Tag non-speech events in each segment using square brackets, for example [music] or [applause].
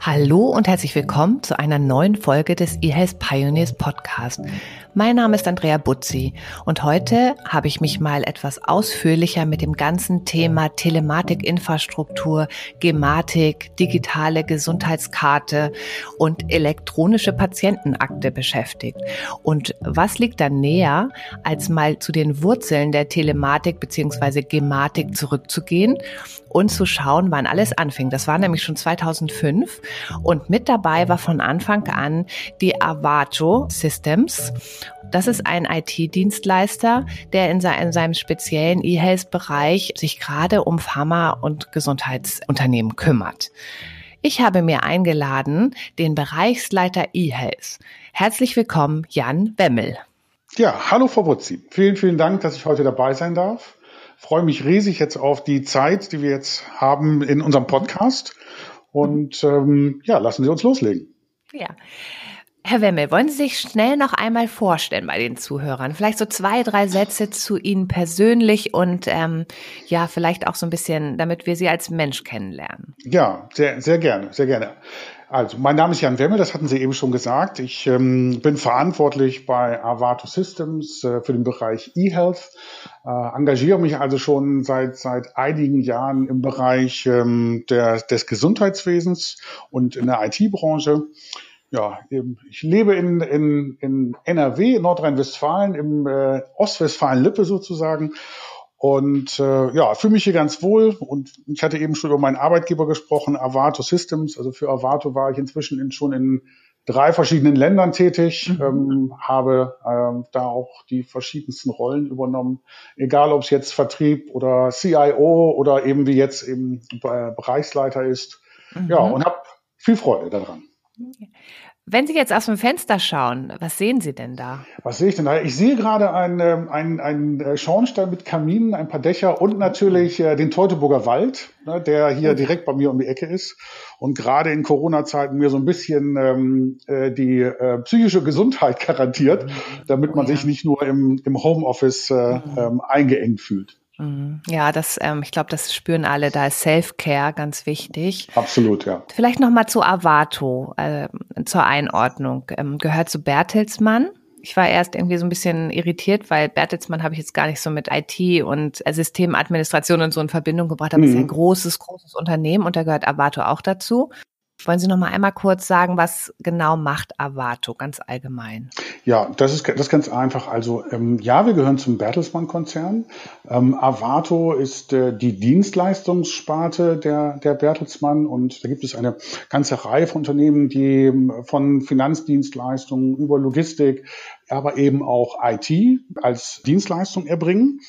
Hallo und herzlich willkommen zu einer neuen Folge des eHealth Pioneers Podcast. Mein Name ist Andrea Butzi und heute habe ich mich mal etwas ausführlicher mit dem ganzen Thema Telematikinfrastruktur, Gematik, digitale Gesundheitskarte und elektronische Patientenakte beschäftigt. Und was liegt da näher, als mal zu den Wurzeln der Telematik bzw. Gematik zurückzugehen und zu schauen, wann alles anfing. Das war nämlich schon 2005 und mit dabei war von Anfang an die Avato Systems. Das ist ein IT-Dienstleister, der in, seinem speziellen E-Health-Bereich sich gerade um Pharma- und Gesundheitsunternehmen kümmert. Ich habe mir eingeladen den Bereichsleiter E-Health. Herzlich willkommen, Jan Wemmel. Ja, hallo Frau Wutzi. Vielen, vielen Dank, dass ich heute dabei sein darf. freue mich riesig jetzt auf die Zeit, die wir jetzt haben in unserem Podcast. Und ähm, ja, lassen Sie uns loslegen. Ja. Herr Wemmel, wollen Sie sich schnell noch einmal vorstellen bei den Zuhörern? Vielleicht so zwei, drei Sätze zu Ihnen persönlich und ähm, ja, vielleicht auch so ein bisschen, damit wir Sie als Mensch kennenlernen. Ja, sehr, sehr gerne, sehr gerne. Also, mein Name ist Jan Wemmel, das hatten Sie eben schon gesagt. Ich ähm, bin verantwortlich bei Avato Systems äh, für den Bereich eHealth, äh, engagiere mich also schon seit, seit einigen Jahren im Bereich ähm, der, des Gesundheitswesens und in der IT-Branche ja, ich lebe in, in, in NRW, Nordrhein-Westfalen, im äh, Ostwestfalen-Lippe sozusagen. Und äh, ja, fühle mich hier ganz wohl. Und ich hatte eben schon über meinen Arbeitgeber gesprochen, Avato Systems. Also für Avato war ich inzwischen in, schon in drei verschiedenen Ländern tätig, mhm. ähm, habe ähm, da auch die verschiedensten Rollen übernommen, egal ob es jetzt Vertrieb oder CIO oder eben wie jetzt eben Bereichsleiter ist. Mhm. Ja, und habe viel Freude daran. Wenn Sie jetzt aus dem Fenster schauen, was sehen Sie denn da? Was sehe ich denn da? Ich sehe gerade einen, ähm, einen, einen äh, Schornstein mit Kaminen, ein paar Dächer und natürlich äh, den Teutoburger Wald, ne, der hier direkt bei mir um die Ecke ist und gerade in Corona-Zeiten mir so ein bisschen ähm, äh, die äh, psychische Gesundheit [laughs] garantiert, damit man oh, sich nicht nur im, im Homeoffice äh, ähm, eingeengt fühlt. Mhm. Ja, das, ähm, ich glaube, das spüren alle. Da ist Self-Care ganz wichtig. Absolut, ja. Vielleicht noch mal zu Avato, äh, zur Einordnung. Ähm, gehört zu Bertelsmann. Ich war erst irgendwie so ein bisschen irritiert, weil Bertelsmann habe ich jetzt gar nicht so mit IT und Systemadministration und so in Verbindung gebracht. Aber es ist ein mhm. großes, großes Unternehmen und da gehört Avato auch dazu. Wollen Sie noch mal einmal kurz sagen, was genau macht Avato ganz allgemein? Ja, das ist, das ist ganz einfach. Also ähm, ja, wir gehören zum Bertelsmann-Konzern. Ähm, Avato ist äh, die Dienstleistungssparte der, der Bertelsmann und da gibt es eine ganze Reihe von Unternehmen, die ähm, von Finanzdienstleistungen über Logistik, aber eben auch IT als Dienstleistung erbringen.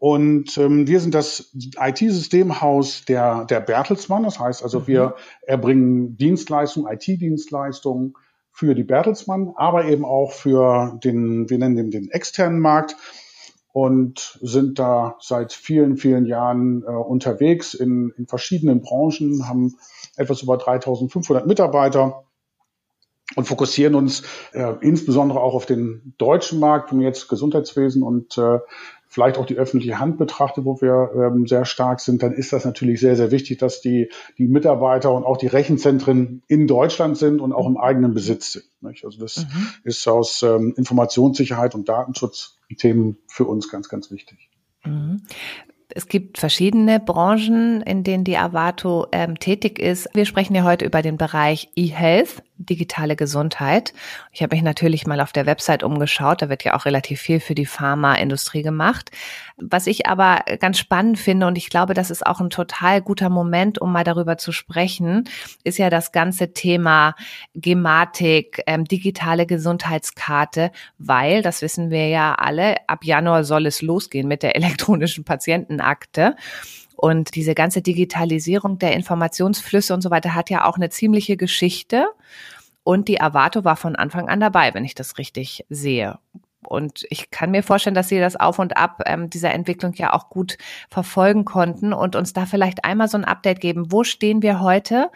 Und ähm, wir sind das IT-Systemhaus der, der Bertelsmann. Das heißt also, mhm. wir erbringen Dienstleistungen, IT-Dienstleistungen für die Bertelsmann, aber eben auch für den, wir nennen den, den externen Markt und sind da seit vielen, vielen Jahren äh, unterwegs in, in verschiedenen Branchen, haben etwas über 3500 Mitarbeiter und fokussieren uns äh, insbesondere auch auf den deutschen Markt, wenn jetzt Gesundheitswesen und äh, vielleicht auch die öffentliche Hand betrachtet, wo wir ähm, sehr stark sind, dann ist das natürlich sehr, sehr wichtig, dass die, die Mitarbeiter und auch die Rechenzentren in Deutschland sind und auch im eigenen Besitz sind. Nicht? Also das mhm. ist aus ähm, Informationssicherheit und Datenschutzthemen für uns ganz, ganz wichtig. Mhm. Es gibt verschiedene Branchen, in denen die Avato ähm, tätig ist. Wir sprechen ja heute über den Bereich E-Health digitale Gesundheit. Ich habe mich natürlich mal auf der Website umgeschaut, da wird ja auch relativ viel für die Pharmaindustrie gemacht. Was ich aber ganz spannend finde und ich glaube, das ist auch ein total guter Moment, um mal darüber zu sprechen, ist ja das ganze Thema Gematik, ähm, digitale Gesundheitskarte, weil, das wissen wir ja alle, ab Januar soll es losgehen mit der [laughs] elektronischen Patientenakte. Und diese ganze Digitalisierung der Informationsflüsse und so weiter hat ja auch eine ziemliche Geschichte. Und die Avato war von Anfang an dabei, wenn ich das richtig sehe. Und ich kann mir vorstellen, dass Sie das Auf und Ab ähm, dieser Entwicklung ja auch gut verfolgen konnten und uns da vielleicht einmal so ein Update geben. Wo stehen wir heute?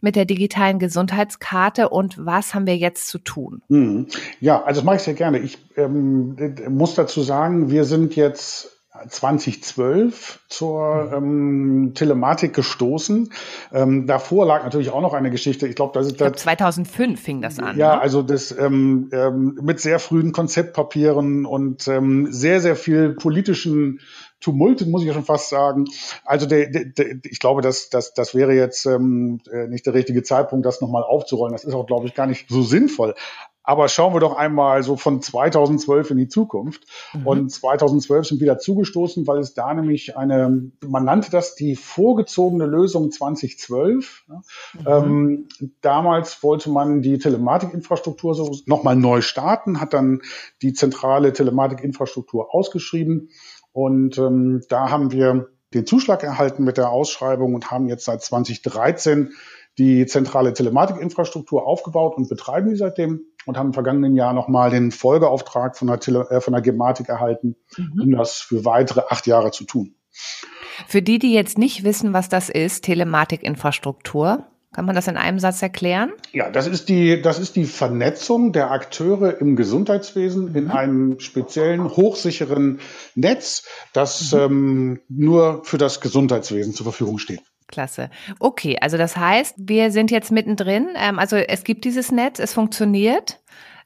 mit der digitalen Gesundheitskarte und was haben wir jetzt zu tun? Hm. Ja, also das mache ich sehr gerne. Ich ähm, muss dazu sagen, wir sind jetzt 2012 zur ähm, Telematik gestoßen. Ähm, davor lag natürlich auch noch eine Geschichte. Ich glaube, das ist glaub, 2005 fing das an. Ja, ne? also das ähm, ähm, mit sehr frühen Konzeptpapieren und ähm, sehr sehr viel politischen Tumult, muss ich ja schon fast sagen. Also der, der, der, ich glaube, dass das, das wäre jetzt ähm, äh, nicht der richtige Zeitpunkt, das nochmal aufzurollen. Das ist auch, glaube ich, gar nicht so sinnvoll. Aber schauen wir doch einmal so von 2012 in die Zukunft. Mhm. Und 2012 sind wieder zugestoßen, weil es da nämlich eine, man nannte das die vorgezogene Lösung 2012. Mhm. Ähm, damals wollte man die Telematikinfrastruktur so nochmal neu starten, hat dann die zentrale Telematikinfrastruktur ausgeschrieben. Und ähm, da haben wir den Zuschlag erhalten mit der Ausschreibung und haben jetzt seit 2013 die zentrale Telematikinfrastruktur aufgebaut und betreiben die seitdem und haben im vergangenen Jahr nochmal den Folgeauftrag von der, Tele äh, von der Gematik erhalten, mhm. um das für weitere acht Jahre zu tun. Für die, die jetzt nicht wissen, was das ist, Telematikinfrastruktur, kann man das in einem Satz erklären? Ja, das ist die, das ist die Vernetzung der Akteure im Gesundheitswesen mhm. in einem speziellen, hochsicheren Netz, das mhm. ähm, nur für das Gesundheitswesen zur Verfügung steht. Klasse. Okay, also das heißt, wir sind jetzt mittendrin. Ähm, also es gibt dieses Netz, es funktioniert.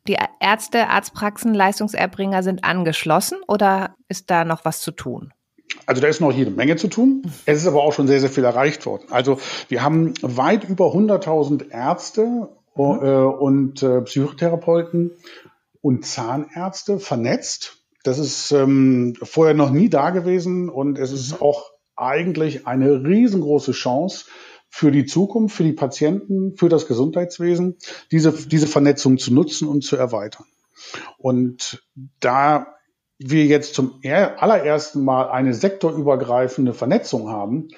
Die Ärzte, Arztpraxen, Leistungserbringer sind angeschlossen oder ist da noch was zu tun? Also da ist noch jede Menge zu tun. Es ist aber auch schon sehr, sehr viel erreicht worden. Also wir haben weit über 100.000 Ärzte äh, mhm. und äh, Psychotherapeuten und Zahnärzte vernetzt. Das ist ähm, vorher noch nie da gewesen und es ist mhm. auch eigentlich eine riesengroße Chance für die Zukunft, für die Patienten, für das Gesundheitswesen, diese, diese Vernetzung zu nutzen und zu erweitern. Und da wir jetzt zum allerersten Mal eine sektorübergreifende Vernetzung haben,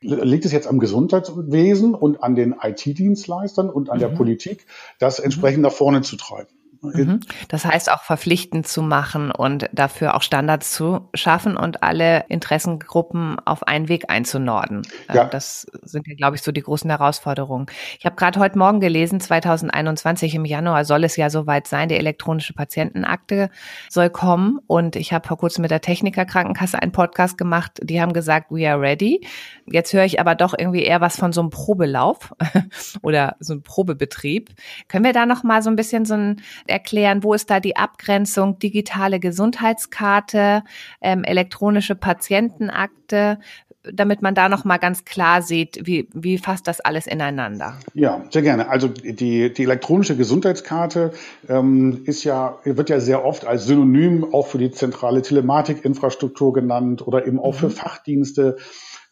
liegt es jetzt am Gesundheitswesen und an den IT-Dienstleistern und an mhm. der Politik, das entsprechend nach vorne zu treiben. Mhm. Das heißt auch verpflichtend zu machen und dafür auch Standards zu schaffen und alle Interessengruppen auf einen Weg einzunorden. Ähm, ja. Das sind ja, glaube ich, so die großen Herausforderungen. Ich habe gerade heute Morgen gelesen, 2021 im Januar soll es ja soweit sein, die elektronische Patientenakte soll kommen. Und ich habe vor kurzem mit der Techniker Krankenkasse einen Podcast gemacht, die haben gesagt, we are ready. Jetzt höre ich aber doch irgendwie eher was von so einem Probelauf [laughs] oder so einem Probebetrieb. Können wir da noch mal so ein bisschen so ein erklären, wo ist da die Abgrenzung, digitale Gesundheitskarte, ähm, elektronische Patientenakte, damit man da noch mal ganz klar sieht, wie, wie fasst das alles ineinander? Ja, sehr gerne. Also die, die elektronische Gesundheitskarte ähm, ist ja, wird ja sehr oft als Synonym auch für die zentrale Telematikinfrastruktur genannt oder eben auch mhm. für Fachdienste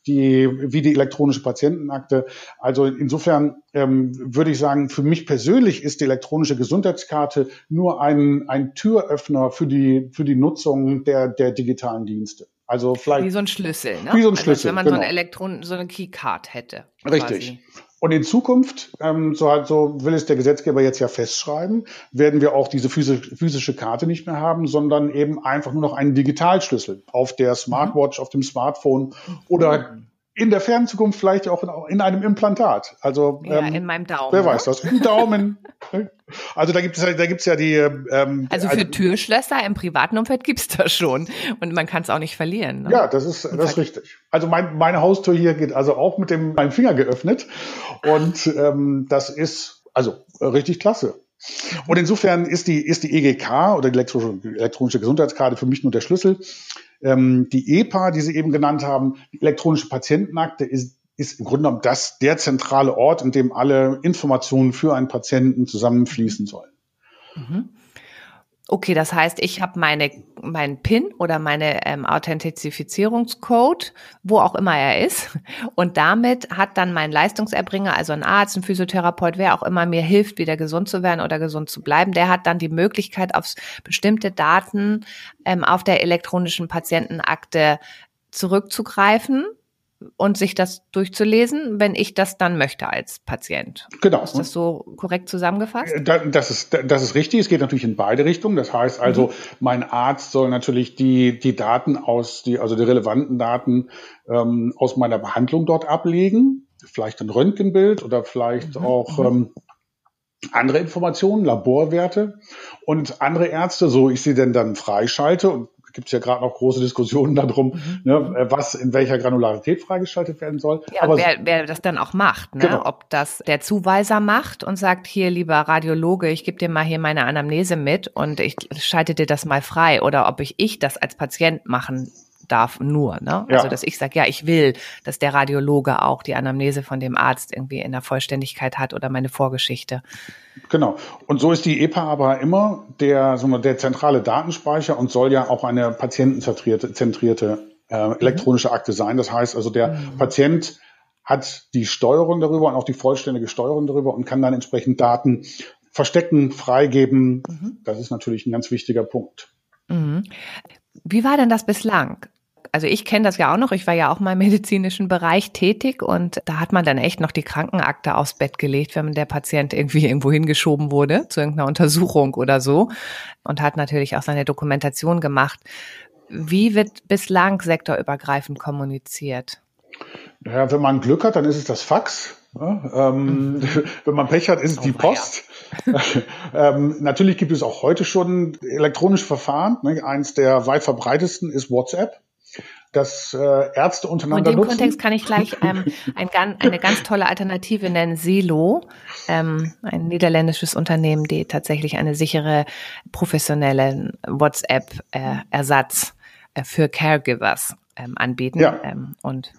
die, wie die elektronische Patientenakte. Also insofern ähm, würde ich sagen, für mich persönlich ist die elektronische Gesundheitskarte nur ein, ein Türöffner für die, für die Nutzung der, der digitalen Dienste. Also vielleicht. Wie so ein Schlüssel, ne? Wie so ein Schlüssel. Also, wenn man genau. so eine Elektron, so eine Keycard hätte. Richtig. Und in Zukunft, ähm, so, halt, so will es der Gesetzgeber jetzt ja festschreiben, werden wir auch diese physische Karte nicht mehr haben, sondern eben einfach nur noch einen Digitalschlüssel auf der Smartwatch, auf dem Smartphone oder mhm in der fernen Zukunft vielleicht auch in, in einem Implantat. Also ja, ähm, in meinem Daumen. Wer weiß ne? das? Im Daumen. [laughs] also da gibt es da gibt's ja die. Ähm, also für also, Türschlösser im privaten Umfeld gibt's das schon und man kann es auch nicht verlieren. Ne? Ja, das ist das ist richtig. Also mein, meine Haustür hier geht also auch mit dem meinem Finger geöffnet und ähm, das ist also richtig klasse. Und insofern ist die, ist die EGK oder die elektronische, elektronische Gesundheitskarte für mich nur der Schlüssel. Ähm, die EPA, die Sie eben genannt haben, die elektronische Patientenakte, ist, ist im Grunde genommen das der zentrale Ort, in dem alle Informationen für einen Patienten zusammenfließen sollen. Mhm. Okay, das heißt, ich habe meine mein PIN oder meine ähm, Authentifizierungscode, wo auch immer er ist, und damit hat dann mein Leistungserbringer, also ein Arzt, ein Physiotherapeut, wer auch immer mir hilft, wieder gesund zu werden oder gesund zu bleiben, der hat dann die Möglichkeit, auf bestimmte Daten ähm, auf der elektronischen Patientenakte zurückzugreifen und sich das durchzulesen, wenn ich das dann möchte als Patient. Genau. Ist das so korrekt zusammengefasst? Das ist, das ist richtig. Es geht natürlich in beide Richtungen. Das heißt also, mhm. mein Arzt soll natürlich die, die Daten aus, die, also die relevanten Daten ähm, aus meiner Behandlung dort ablegen. Vielleicht ein Röntgenbild oder vielleicht mhm. auch mhm. ähm, andere Informationen, Laborwerte und andere Ärzte, so ich sie denn dann freischalte und gibt es ja gerade noch große Diskussionen darum, mhm. ne, was in welcher Granularität freigeschaltet werden soll. Ja, Aber wer, wer das dann auch macht, ne? Genau. ob das der Zuweiser macht und sagt, hier lieber Radiologe, ich gebe dir mal hier meine Anamnese mit und ich schalte dir das mal frei oder ob ich, ich das als Patient machen darf nur. Ne? Ja. Also dass ich sage, ja, ich will, dass der Radiologe auch die Anamnese von dem Arzt irgendwie in der Vollständigkeit hat oder meine Vorgeschichte. Genau. Und so ist die EPA aber immer der, wir, der zentrale Datenspeicher und soll ja auch eine patientenzentrierte zentrierte, äh, elektronische Akte sein. Das heißt also, der mhm. Patient hat die Steuerung darüber und auch die vollständige Steuerung darüber und kann dann entsprechend Daten verstecken, freigeben. Mhm. Das ist natürlich ein ganz wichtiger Punkt. Mhm. Wie war denn das bislang? Also ich kenne das ja auch noch, ich war ja auch mal im [laughs] medizinischen Bereich tätig und da hat man dann echt noch die Krankenakte aufs Bett gelegt, wenn der Patient irgendwie irgendwo hingeschoben wurde zu irgendeiner Untersuchung oder so und hat natürlich auch seine Dokumentation gemacht. Wie wird bislang sektorübergreifend kommuniziert? Ja, wenn man Glück hat, dann ist es das Fax. Ja, ähm, mhm. [laughs] Wenn man Pech hat, ist es oh, die Post. [laughs] ähm, natürlich gibt es auch heute schon elektronische Verfahren. Ne? Eins der weit verbreitesten ist WhatsApp dass äh, Ärzte untereinander. In dem nutzen. Kontext kann ich gleich ähm, ein, eine ganz tolle Alternative nennen, Selo, ähm, ein niederländisches Unternehmen, die tatsächlich eine sichere, professionelle WhatsApp-Ersatz äh, für Caregivers ähm, anbieten. Ja. Ähm, und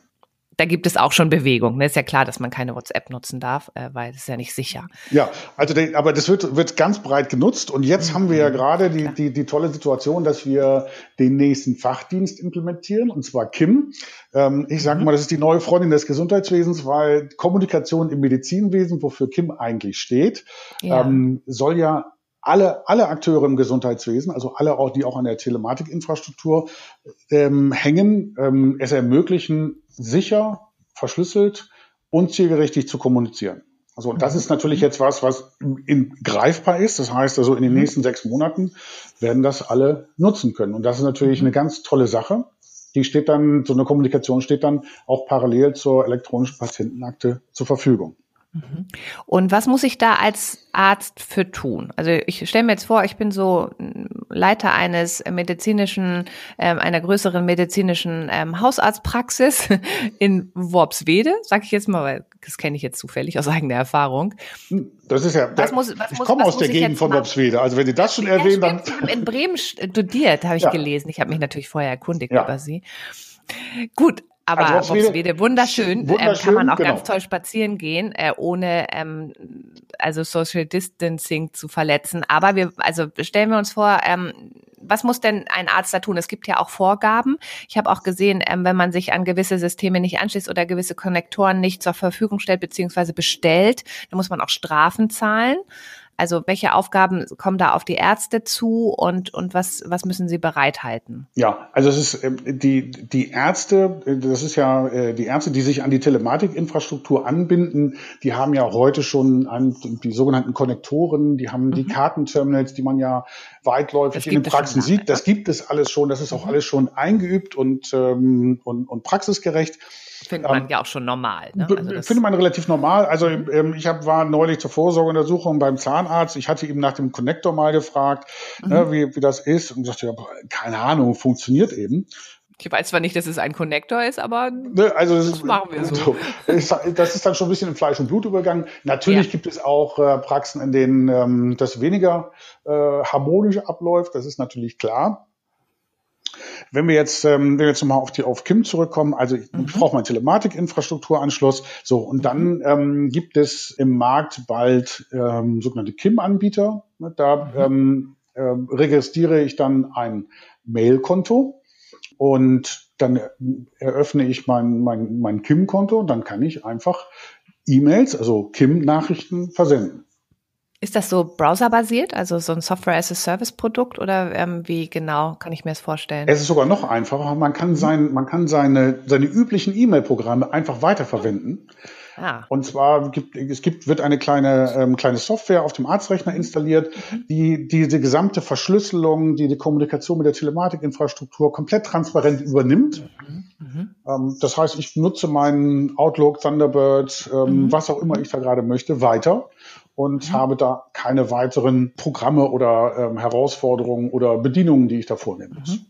da gibt es auch schon Bewegung. Ne? Ist ja klar, dass man keine WhatsApp nutzen darf, äh, weil es ist ja nicht sicher. Ja, also der, aber das wird, wird ganz breit genutzt und jetzt mhm. haben wir ja mhm. gerade die, die, die tolle Situation, dass wir den nächsten Fachdienst implementieren und zwar KIM. Ähm, ich sage mhm. mal, das ist die neue Freundin des Gesundheitswesens, weil Kommunikation im Medizinwesen, wofür KIM eigentlich steht, ja. ähm, soll ja alle, alle Akteure im Gesundheitswesen, also alle auch, die auch an der Telematikinfrastruktur ähm, hängen, ähm, es ermöglichen, sicher, verschlüsselt und zielgerichtig zu kommunizieren. Also das ist natürlich jetzt was, was in, greifbar ist. Das heißt also, in den mhm. nächsten sechs Monaten werden das alle nutzen können. Und das ist natürlich mhm. eine ganz tolle Sache. Die steht dann, so eine Kommunikation steht dann auch parallel zur elektronischen Patientenakte zur Verfügung. Mhm. Und was muss ich da als Arzt für tun? Also ich stelle mir jetzt vor, ich bin so Leiter eines medizinischen, ähm, einer größeren medizinischen ähm, Hausarztpraxis [laughs] in Worpswede, sage ich jetzt mal, weil das kenne ich jetzt zufällig aus eigener Erfahrung. Das ist ja, was muss, was ich komme aus der Gegend von Worpswede. Also wenn Sie das schon ja, erwähnen, dann... Sie haben in Bremen studiert, habe ich ja. gelesen. Ich habe mich natürlich vorher erkundigt ja. über Sie. Gut, aber also Boxwede, wunderschön, wunderschön ähm, kann man auch genau. ganz toll spazieren gehen, äh, ohne ähm, also Social Distancing zu verletzen. Aber wir, also stellen wir uns vor, ähm, was muss denn ein Arzt da tun? Es gibt ja auch Vorgaben. Ich habe auch gesehen, ähm, wenn man sich an gewisse Systeme nicht anschließt oder gewisse Konnektoren nicht zur Verfügung stellt beziehungsweise bestellt, dann muss man auch Strafen zahlen. Also welche Aufgaben kommen da auf die Ärzte zu und, und was, was müssen sie bereithalten? Ja, also es ist ähm, die, die Ärzte, das ist ja äh, die Ärzte, die sich an die Telematikinfrastruktur anbinden, die haben ja heute schon an, die sogenannten Konnektoren, die haben die mhm. Kartenterminals, die man ja weitläufig in den Praxen sieht. Das gibt es alles schon, das ist auch mhm. alles schon eingeübt und, ähm, und, und praxisgerecht. Findet man ähm, ja auch schon normal. Ne? Also findet man relativ normal. Also ähm, ich hab, war neulich zur Vorsorgeuntersuchung beim Zahnarzt. Ich hatte ihm nach dem Connector mal gefragt, ne, mhm. ne, wie, wie das ist. Und sagte, ja, keine Ahnung, funktioniert eben. Ich weiß zwar nicht, dass es ein Connector ist, aber ne, also das, das machen wir [laughs] so. Das ist dann schon ein bisschen in Fleisch und Blut übergegangen. Natürlich ja. gibt es auch äh, Praxen, in denen ähm, das weniger äh, harmonisch abläuft. Das ist natürlich klar. Wenn wir jetzt, ähm, wenn wir jetzt nochmal auf die auf Kim zurückkommen, also ich, mhm. ich brauche meinen Telematikinfrastrukturanschluss. So, und dann ähm, gibt es im Markt bald ähm, sogenannte KIM-Anbieter. Ne, da mhm. ähm, äh, registriere ich dann ein Mail-Konto und dann eröffne ich mein, mein, mein KIM-Konto und dann kann ich einfach E-Mails, also KIM-Nachrichten versenden. Ist das so browserbasiert, also so ein Software-as-a-Service-Produkt oder ähm, wie genau kann ich mir das vorstellen? Es ist sogar noch einfacher. Man kann, sein, man kann seine, seine üblichen E-Mail-Programme einfach weiterverwenden. Ah. Und zwar gibt es gibt, wird eine kleine, ähm, kleine Software auf dem Arztrechner installiert, mhm. die diese gesamte Verschlüsselung, die die Kommunikation mit der Telematikinfrastruktur komplett transparent übernimmt. Mhm. Mhm. Ähm, das heißt, ich nutze meinen Outlook, Thunderbird, ähm, mhm. was auch immer ich da gerade möchte, weiter und mhm. habe da keine weiteren Programme oder ähm, Herausforderungen oder Bedienungen, die ich da vornehmen muss. Mhm.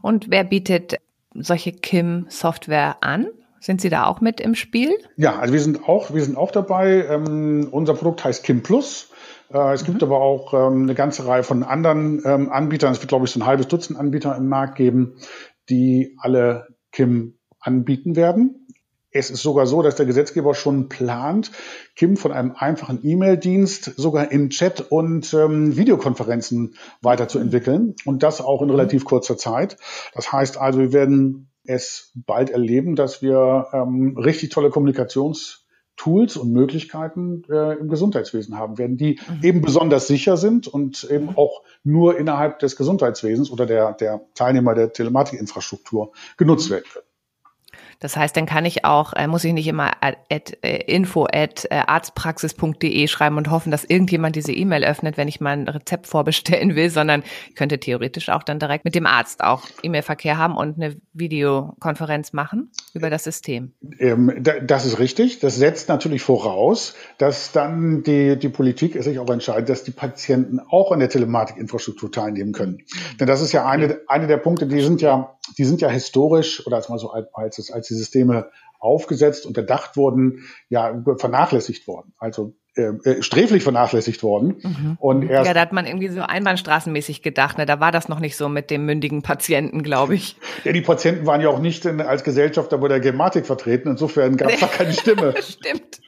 Und wer bietet solche KIM-Software an? Sind Sie da auch mit im Spiel? Ja, also wir sind auch, wir sind auch dabei. Ähm, unser Produkt heißt Kim Plus. Äh, es mhm. gibt aber auch ähm, eine ganze Reihe von anderen ähm, Anbietern. Es wird, glaube ich, so ein halbes Dutzend Anbieter im Markt geben, die alle Kim anbieten werden. Es ist sogar so, dass der Gesetzgeber schon plant, Kim von einem einfachen E-Mail-Dienst sogar in Chat und ähm, Videokonferenzen weiterzuentwickeln und das auch in relativ kurzer Zeit. Das heißt also, wir werden es bald erleben, dass wir ähm, richtig tolle Kommunikationstools und Möglichkeiten äh, im Gesundheitswesen haben werden, die mhm. eben besonders sicher sind und eben auch nur innerhalb des Gesundheitswesens oder der, der Teilnehmer der Telematikinfrastruktur genutzt werden können. Das heißt, dann kann ich auch, äh, muss ich nicht immer at, at, äh, info at äh, arztpraxis.de schreiben und hoffen, dass irgendjemand diese E-Mail öffnet, wenn ich mal ein Rezept vorbestellen will, sondern ich könnte theoretisch auch dann direkt mit dem Arzt auch E-Mail-Verkehr haben und eine Videokonferenz machen über das System. Ähm, das ist richtig. Das setzt natürlich voraus, dass dann die, die Politik sich auch entscheidet, dass die Patienten auch an der Telematikinfrastruktur teilnehmen können. Denn das ist ja eine, eine der Punkte, die sind ja, die sind ja historisch oder als mal so als, als die Systeme aufgesetzt und erdacht wurden, ja, vernachlässigt worden. Also äh, äh, sträflich vernachlässigt worden. Mhm. Und erst, ja, da hat man irgendwie so einbahnstraßenmäßig gedacht. Ne? Da war das noch nicht so mit dem mündigen Patienten, glaube ich. Ja, die Patienten waren ja auch nicht in, als Gesellschafter bei der Gematik vertreten. Insofern gab es da keine Stimme. [laughs] Stimmt.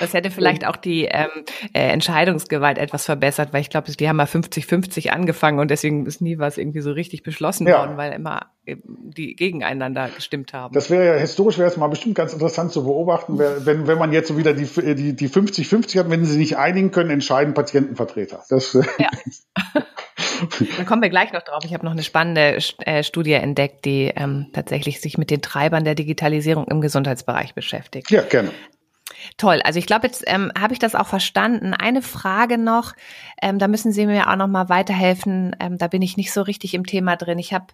Das hätte vielleicht auch die ähm, äh, Entscheidungsgewalt etwas verbessert, weil ich glaube, die haben mal 50-50 angefangen und deswegen ist nie was irgendwie so richtig beschlossen ja. worden, weil immer die gegeneinander gestimmt haben. Das wäre ja historisch wäre es mal bestimmt ganz interessant zu beobachten, wenn, wenn man jetzt so wieder die, die, die 50-50 hat, wenn sie sich einigen können, entscheiden Patientenvertreter. Das, äh, ja. [laughs] da kommen wir gleich noch drauf. Ich habe noch eine spannende äh, Studie entdeckt, die ähm, tatsächlich sich mit den Treibern der Digitalisierung im Gesundheitsbereich beschäftigt. Ja, gerne. Toll. Also ich glaube, jetzt ähm, habe ich das auch verstanden. Eine Frage noch, ähm, da müssen Sie mir auch noch mal weiterhelfen. Ähm, da bin ich nicht so richtig im Thema drin. Ich habe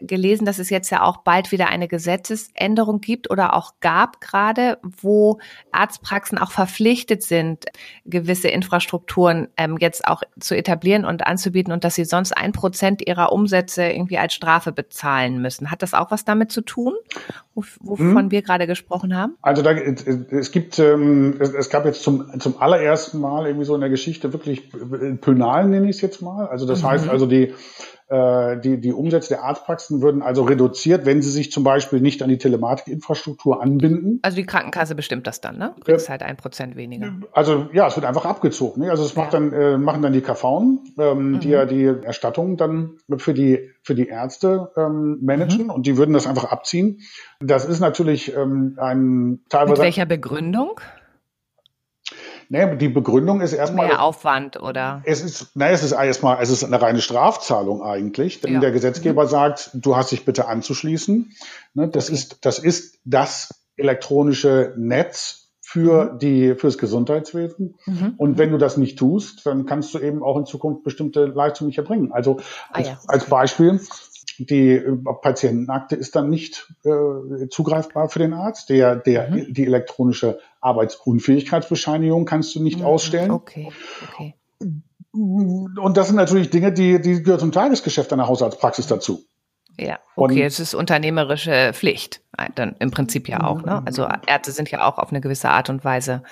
gelesen, dass es jetzt ja auch bald wieder eine Gesetzesänderung gibt oder auch gab gerade, wo Arztpraxen auch verpflichtet sind, gewisse Infrastrukturen ähm, jetzt auch zu etablieren und anzubieten und dass sie sonst ein Prozent ihrer Umsätze irgendwie als Strafe bezahlen müssen. Hat das auch was damit zu tun, wovon hm. wir gerade gesprochen haben? Also da, es gibt ähm, es, es, gab jetzt zum, zum allerersten Mal irgendwie so in der Geschichte wirklich Pönalen, nenne ich es jetzt mal. Also das mhm. heißt also die, die, die Umsätze der Arztpraxen würden also reduziert, wenn sie sich zum Beispiel nicht an die Telematikinfrastruktur anbinden. Also die Krankenkasse bestimmt das dann, ne? Kriegst äh, halt ein Prozent weniger. Also ja, es wird einfach abgezogen. Ne? Also es macht ja. dann, äh, machen dann die KV, ähm, mhm. die ja die Erstattung dann für die für die Ärzte ähm, managen mhm. und die würden das einfach abziehen. Das ist natürlich ähm, ein teilweise. Mit welcher Begründung? Nee, die Begründung ist erstmal. Mehr Aufwand, oder? Es ist, naja, es ist erstmal, es ist eine reine Strafzahlung eigentlich, denn ja. der Gesetzgeber mhm. sagt, du hast dich bitte anzuschließen. Ne, das okay. ist, das ist das elektronische Netz für mhm. die, fürs Gesundheitswesen. Mhm. Und wenn du das nicht tust, dann kannst du eben auch in Zukunft bestimmte Leistungen nicht erbringen. Also ah, als, ja. als Beispiel, die äh, Patientenakte ist dann nicht äh, zugreifbar für den Arzt. Der, der, mhm. Die elektronische Arbeitsunfähigkeitsbescheinigung kannst du nicht mhm. ausstellen. Okay, okay. Und das sind natürlich Dinge, die, die gehören zum Tagesgeschäft einer Hausarztpraxis dazu. Ja, okay, und, es ist unternehmerische Pflicht, dann im Prinzip ja auch. Ne? Also Ärzte sind ja auch auf eine gewisse Art und Weise,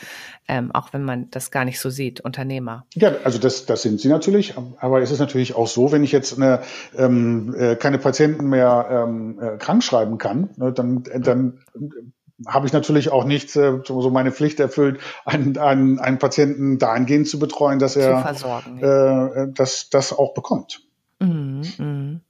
ähm, auch wenn man das gar nicht so sieht, Unternehmer. Ja, also das, das sind sie natürlich, aber es ist natürlich auch so, wenn ich jetzt eine, ähm, äh, keine Patienten mehr ähm, äh, krank schreiben kann, ne, dann, dann habe ich natürlich auch nicht äh, so meine Pflicht erfüllt, einen, einen, einen Patienten dahingehend zu betreuen, dass er äh, das, das auch bekommt. Mhm, mh.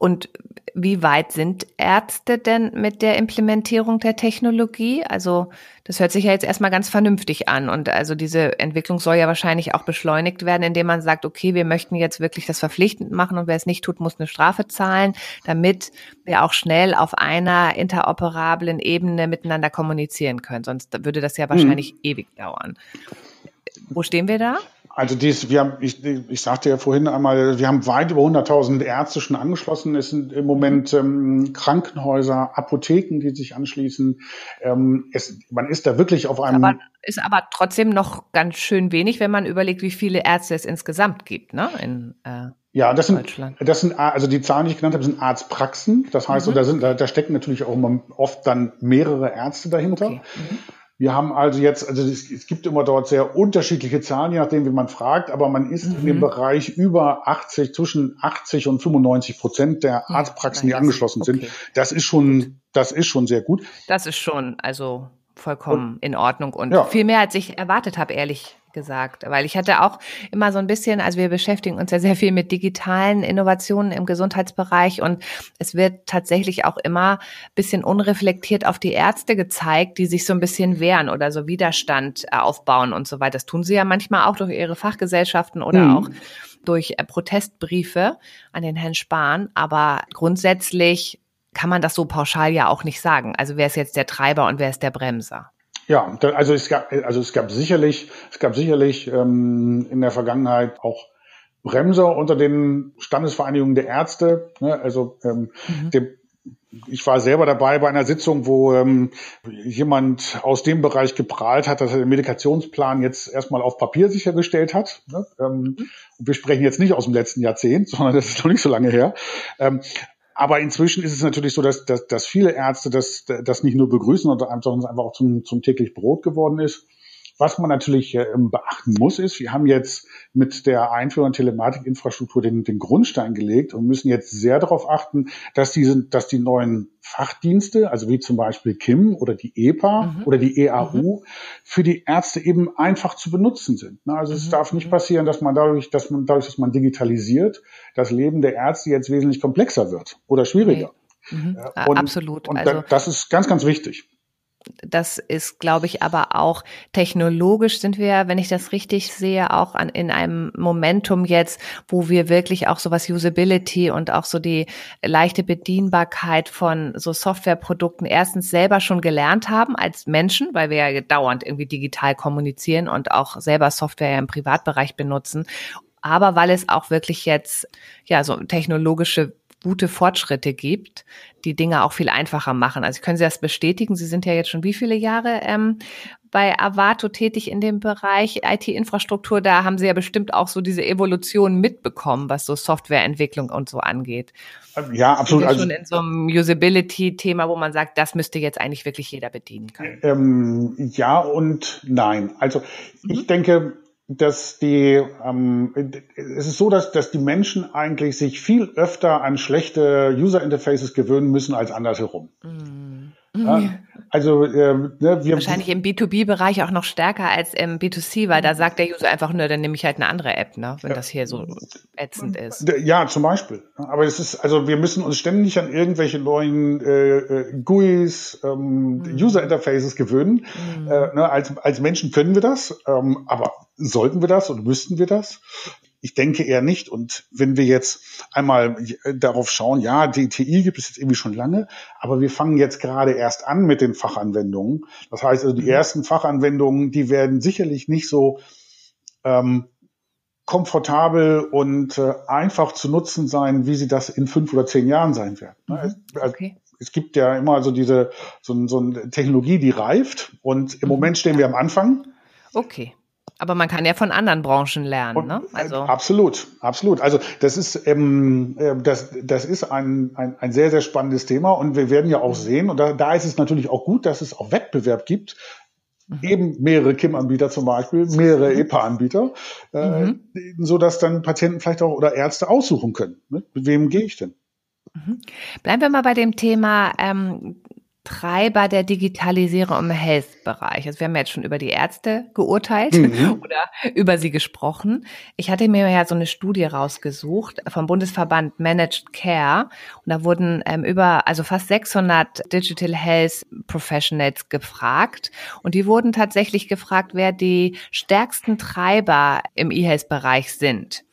Und wie weit sind Ärzte denn mit der Implementierung der Technologie? Also das hört sich ja jetzt erstmal ganz vernünftig an. Und also diese Entwicklung soll ja wahrscheinlich auch beschleunigt werden, indem man sagt, okay, wir möchten jetzt wirklich das verpflichtend machen und wer es nicht tut, muss eine Strafe zahlen, damit wir auch schnell auf einer interoperablen Ebene miteinander kommunizieren können. Sonst würde das ja wahrscheinlich hm. ewig dauern. Wo stehen wir da? Also dies, wir haben, ich, ich sagte ja vorhin einmal, wir haben weit über 100.000 Ärzte schon angeschlossen. Es sind im Moment ähm, Krankenhäuser, Apotheken, die sich anschließen. Ähm, es, man ist da wirklich auf einem. Aber, ist aber trotzdem noch ganz schön wenig, wenn man überlegt, wie viele Ärzte es insgesamt gibt, ne? In, äh ja, das sind, das sind, also die Zahlen, die ich genannt habe, sind Arztpraxen. Das heißt, mhm. da sind, da, da stecken natürlich auch oft dann mehrere Ärzte dahinter. Okay. Mhm. Wir haben also jetzt, also es, es, gibt immer dort sehr unterschiedliche Zahlen, je nachdem, wie man fragt, aber man ist mhm. in dem mhm. Bereich über 80, zwischen 80 und 95 Prozent der Arztpraxen, die angeschlossen okay. sind. Das ist schon, das ist schon sehr gut. Das ist schon, also vollkommen und, in Ordnung und ja. viel mehr als ich erwartet habe, ehrlich gesagt, weil ich hatte auch immer so ein bisschen, also wir beschäftigen uns ja sehr viel mit digitalen Innovationen im Gesundheitsbereich und es wird tatsächlich auch immer ein bisschen unreflektiert auf die Ärzte gezeigt, die sich so ein bisschen wehren oder so Widerstand äh, aufbauen und so weiter. Das tun sie ja manchmal auch durch ihre Fachgesellschaften oder mhm. auch durch äh, Protestbriefe an den Herrn Spahn, aber grundsätzlich kann man das so pauschal ja auch nicht sagen. Also wer ist jetzt der Treiber und wer ist der Bremser? Ja, also es gab, also es gab sicherlich, es gab sicherlich ähm, in der Vergangenheit auch Bremser unter den Standesvereinigungen der Ärzte. Ne? Also ähm, mhm. dem, ich war selber dabei bei einer Sitzung, wo ähm, jemand aus dem Bereich geprahlt hat, dass er den Medikationsplan jetzt erstmal auf Papier sichergestellt hat. Ne? Ähm, mhm. wir sprechen jetzt nicht aus dem letzten Jahrzehnt, [laughs] sondern das ist noch nicht so lange her. Ähm, aber inzwischen ist es natürlich so, dass, dass, dass viele Ärzte das, das nicht nur begrüßen, sondern einfach auch zum, zum täglich Brot geworden ist. Was man natürlich äh, beachten muss, ist, wir haben jetzt mit der Einführung der Telematikinfrastruktur den, den Grundstein gelegt und müssen jetzt sehr darauf achten, dass diese, dass die neuen Fachdienste, also wie zum Beispiel KIM oder die EPA mhm. oder die EAU, mhm. für die Ärzte eben einfach zu benutzen sind. Also es mhm. darf nicht passieren, dass man dadurch, dass man dadurch, dass man digitalisiert, das Leben der Ärzte jetzt wesentlich komplexer wird oder schwieriger. Nee. Mhm. Und, Absolut. Und also, das ist ganz, ganz wichtig das ist, glaube ich, aber auch technologisch sind wir, wenn ich das richtig sehe, auch an, in einem Momentum jetzt, wo wir wirklich auch so was Usability und auch so die leichte Bedienbarkeit von so Softwareprodukten erstens selber schon gelernt haben als Menschen, weil wir ja dauernd irgendwie digital kommunizieren und auch selber Software im Privatbereich benutzen. Aber weil es auch wirklich jetzt ja so technologische gute Fortschritte gibt, die Dinge auch viel einfacher machen. Also können Sie das bestätigen? Sie sind ja jetzt schon wie viele Jahre ähm, bei Avato tätig in dem Bereich IT-Infrastruktur. Da haben Sie ja bestimmt auch so diese Evolution mitbekommen, was so Softwareentwicklung und so angeht. Ja, absolut. Also schon in so einem Usability-Thema, wo man sagt, das müsste jetzt eigentlich wirklich jeder bedienen können. Ähm, ja und nein. Also mhm. ich denke, dass die, ähm, es ist so, dass, dass die Menschen eigentlich sich viel öfter an schlechte User Interfaces gewöhnen müssen als andersherum. Mhm. Ja, also äh, ne, wir wahrscheinlich im B2B-Bereich auch noch stärker als im B2C, weil da sagt der User einfach nur, dann nehme ich halt eine andere App, ne, wenn ja, das hier so ätzend ist. Ja, zum Beispiel. Aber es ist, also wir müssen uns ständig an irgendwelche neuen äh, äh GUIs, ähm, mhm. User Interfaces gewöhnen. Mhm. Äh, ne, als, als Menschen können wir das, ähm, aber sollten wir das und müssten wir das? Ich denke eher nicht. Und wenn wir jetzt einmal darauf schauen, ja, die TI gibt es jetzt irgendwie schon lange, aber wir fangen jetzt gerade erst an mit den Fachanwendungen. Das heißt also, die mhm. ersten Fachanwendungen, die werden sicherlich nicht so ähm, komfortabel und äh, einfach zu nutzen sein, wie sie das in fünf oder zehn Jahren sein werden. Ne? Mhm. Okay. Es gibt ja immer so diese so, so eine Technologie, die reift und im mhm. Moment stehen wir am Anfang. Okay. Aber man kann ja von anderen Branchen lernen, ne? Äh, also absolut, absolut. Also das ist ähm, äh, das das ist ein, ein ein sehr sehr spannendes Thema und wir werden ja auch mhm. sehen und da, da ist es natürlich auch gut, dass es auch Wettbewerb gibt. Mhm. Eben mehrere KIM-Anbieter zum Beispiel, mehrere. EPA-Anbieter, äh, mhm. so dass dann Patienten vielleicht auch oder Ärzte aussuchen können. Ne? Mit wem gehe ich denn? Mhm. Bleiben wir mal bei dem Thema ähm, Treiber der Digitalisierung im Health-Bereich. Also wir haben jetzt schon über die Ärzte geurteilt mhm. [laughs] oder über sie gesprochen. Ich hatte mir ja so eine Studie rausgesucht vom Bundesverband Managed Care und da wurden ähm, über, also fast 600 Digital Health Professionals gefragt und die wurden tatsächlich gefragt, wer die stärksten Treiber im E-Health-Bereich sind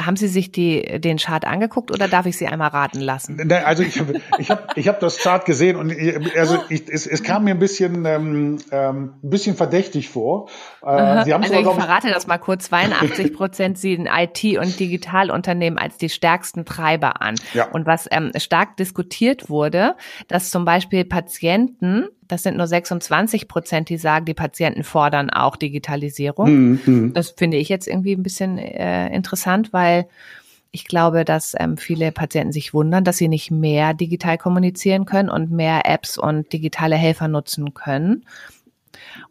haben Sie sich die, den Chart angeguckt oder darf ich Sie einmal raten lassen? Also ich habe ich hab, ich hab das Chart gesehen und also ich, es, es kam mir ein bisschen, ähm, ähm, ein bisschen verdächtig vor. Äh, Sie haben also ich verrate das mal kurz. 82 Prozent sehen IT- und Digitalunternehmen als die stärksten Treiber an. Ja. Und was ähm, stark diskutiert wurde, dass zum Beispiel Patienten das sind nur 26 Prozent, die sagen, die Patienten fordern auch Digitalisierung. Mhm. Das finde ich jetzt irgendwie ein bisschen äh, interessant, weil ich glaube, dass ähm, viele Patienten sich wundern, dass sie nicht mehr digital kommunizieren können und mehr Apps und digitale Helfer nutzen können.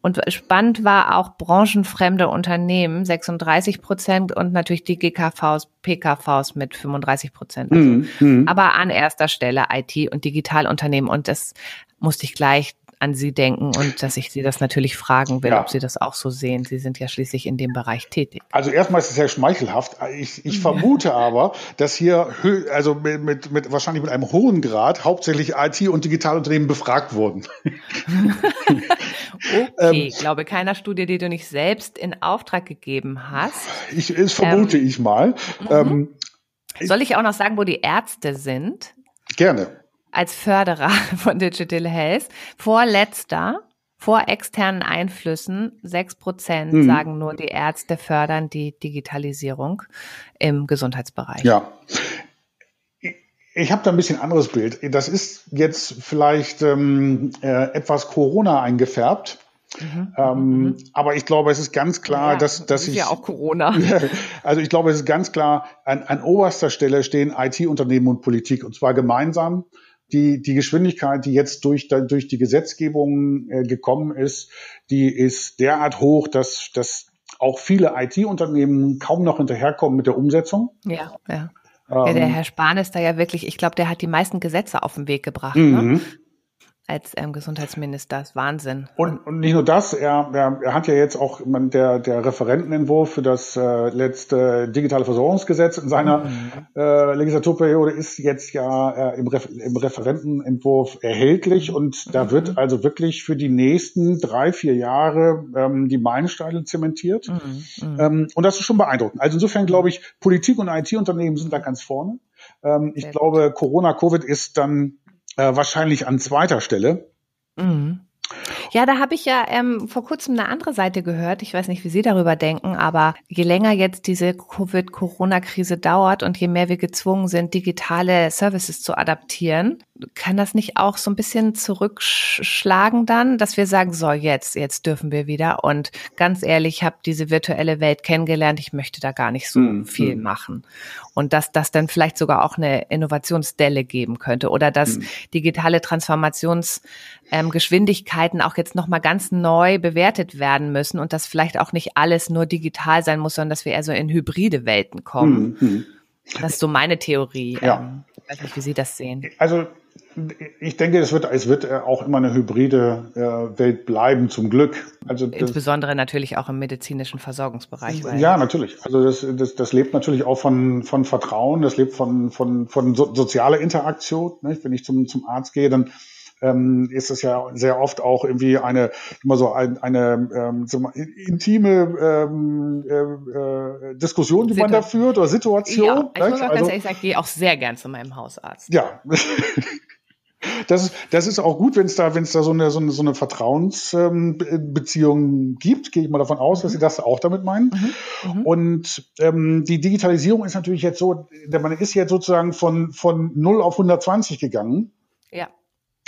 Und spannend war auch branchenfremde Unternehmen, 36 Prozent und natürlich die GKVs, PKVs mit 35 Prozent. Also, mm, mm. Aber an erster Stelle IT und Digitalunternehmen. Und das musste ich gleich an Sie denken und dass ich Sie das natürlich fragen will, ja. ob Sie das auch so sehen. Sie sind ja schließlich in dem Bereich tätig. Also erstmal ist es sehr schmeichelhaft. Ich, ich vermute aber, dass hier also mit, mit, mit wahrscheinlich mit einem hohen Grad hauptsächlich IT- und Digitalunternehmen befragt wurden. [laughs] okay, ähm, ich glaube keiner Studie, die du nicht selbst in Auftrag gegeben hast. Ich, das vermute ähm, ich mal. Mhm. Ähm, Soll ich auch noch sagen, wo die Ärzte sind? Gerne als Förderer [laughs] von Digital Health. Vorletzter, vor externen Einflüssen, sechs Prozent mhm. sagen nur, die Ärzte fördern die Digitalisierung im Gesundheitsbereich. Ja. Ich habe da ein bisschen anderes Bild. Das ist jetzt vielleicht ähm, äh, etwas Corona eingefärbt. Mhm. Ähm, mhm. Aber ich glaube, es ist ganz klar, ja, dass, dass ich. ja auch Corona. [laughs] also ich glaube, es ist ganz klar, an, an oberster Stelle stehen IT-Unternehmen und Politik und zwar gemeinsam die, die Geschwindigkeit, die jetzt durch, durch die Gesetzgebung äh, gekommen ist, die ist derart hoch, dass, dass auch viele IT-Unternehmen kaum noch hinterherkommen mit der Umsetzung. Ja, ja. ja der ähm, Herr Spahn ist da ja wirklich, ich glaube, der hat die meisten Gesetze auf den Weg gebracht. Ne? Mhm. Ne? Als ähm, Gesundheitsminister. Ist Wahnsinn. Und, und nicht nur das, er, er, er hat ja jetzt auch man, der, der Referentenentwurf für das äh, letzte digitale Versorgungsgesetz in seiner mhm. äh, Legislaturperiode ist jetzt ja äh, im, Ref, im Referentenentwurf erhältlich und mhm. da wird also wirklich für die nächsten drei, vier Jahre ähm, die Meilensteine zementiert. Mhm. mhm. Ähm, und das ist schon beeindruckend. Also insofern glaube ich, Politik und IT-Unternehmen sind da ganz vorne. Ähm, ich glaube, Corona, Covid ist dann äh, wahrscheinlich an zweiter Stelle. Mhm. Ja, da habe ich ja ähm, vor kurzem eine andere Seite gehört. Ich weiß nicht, wie Sie darüber denken, aber je länger jetzt diese Covid-Corona-Krise dauert und je mehr wir gezwungen sind, digitale Services zu adaptieren, kann das nicht auch so ein bisschen zurückschlagen dann, dass wir sagen, so jetzt, jetzt dürfen wir wieder. Und ganz ehrlich, ich habe diese virtuelle Welt kennengelernt, ich möchte da gar nicht so mhm. viel machen. Und dass das dann vielleicht sogar auch eine Innovationsdelle geben könnte oder dass mhm. digitale Transformationsgeschwindigkeiten ähm, auch jetzt nochmal ganz neu bewertet werden müssen und dass vielleicht auch nicht alles nur digital sein muss, sondern dass wir eher so in hybride Welten kommen. Mhm. Das ist so meine Theorie. Ja. Ähm, ich weiß nicht, wie Sie das sehen. Also ich denke, es wird, es wird äh, auch immer eine hybride äh, Welt bleiben, zum Glück. Also Insbesondere natürlich auch im medizinischen Versorgungsbereich. ja, natürlich. Also das, das, das lebt natürlich auch von, von Vertrauen, das lebt von, von, von so, sozialer Interaktion. Ne? Wenn ich zum, zum Arzt gehe, dann ähm, ist es ja sehr oft auch irgendwie eine immer so ein, eine ähm, so intime ähm, äh, äh, Diskussion, die Situ man da führt oder Situation. Ja, ich muss auch also, ganz ehrlich sagen, ich gehe auch sehr gern zu meinem Hausarzt. Ja. [laughs] Das ist, das ist auch gut, wenn es da, wenn es da so eine, so eine, so eine Vertrauensbeziehung ähm, gibt, gehe ich mal davon aus, mhm. dass Sie das auch damit meinen. Mhm. Mhm. Und ähm, die Digitalisierung ist natürlich jetzt so, man ist jetzt sozusagen von, von 0 auf 120 gegangen. Ja.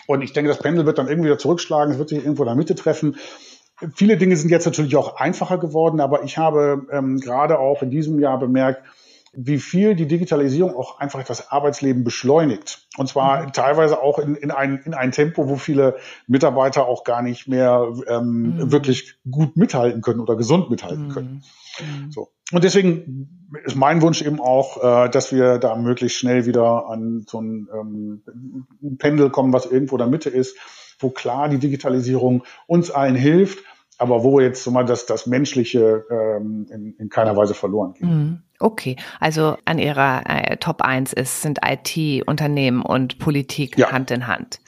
Und ich denke, das Pendel wird dann irgendwie wieder zurückschlagen, es wird sich irgendwo in der Mitte treffen. Viele Dinge sind jetzt natürlich auch einfacher geworden, aber ich habe ähm, gerade auch in diesem Jahr bemerkt, wie viel die Digitalisierung auch einfach das Arbeitsleben beschleunigt. Und zwar mhm. teilweise auch in, in, ein, in ein Tempo, wo viele Mitarbeiter auch gar nicht mehr ähm, mhm. wirklich gut mithalten können oder gesund mithalten mhm. können. Mhm. So. Und deswegen ist mein Wunsch eben auch, äh, dass wir da möglichst schnell wieder an so ein ähm, Pendel kommen, was irgendwo in der Mitte ist, wo klar die Digitalisierung uns allen hilft, aber wo jetzt so mal das, das Menschliche ähm, in, in keiner Weise verloren geht. Mhm. Okay, also an Ihrer äh, Top 1 ist, sind IT, Unternehmen und Politik ja. Hand in Hand.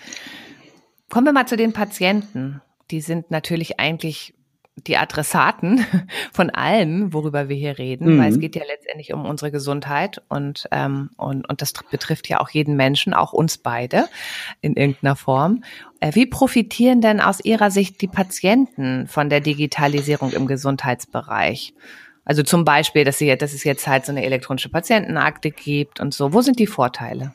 Kommen wir mal zu den Patienten. Die sind natürlich eigentlich die Adressaten [laughs] von allem, worüber wir hier reden, mhm. weil es geht ja letztendlich um unsere Gesundheit und, ähm, und, und das betrifft ja auch jeden Menschen, auch uns beide in irgendeiner Form. Äh, wie profitieren denn aus Ihrer Sicht die Patienten von der Digitalisierung im Gesundheitsbereich? Also zum Beispiel, dass, sie, dass es jetzt halt so eine elektronische Patientenakte gibt und so. Wo sind die Vorteile?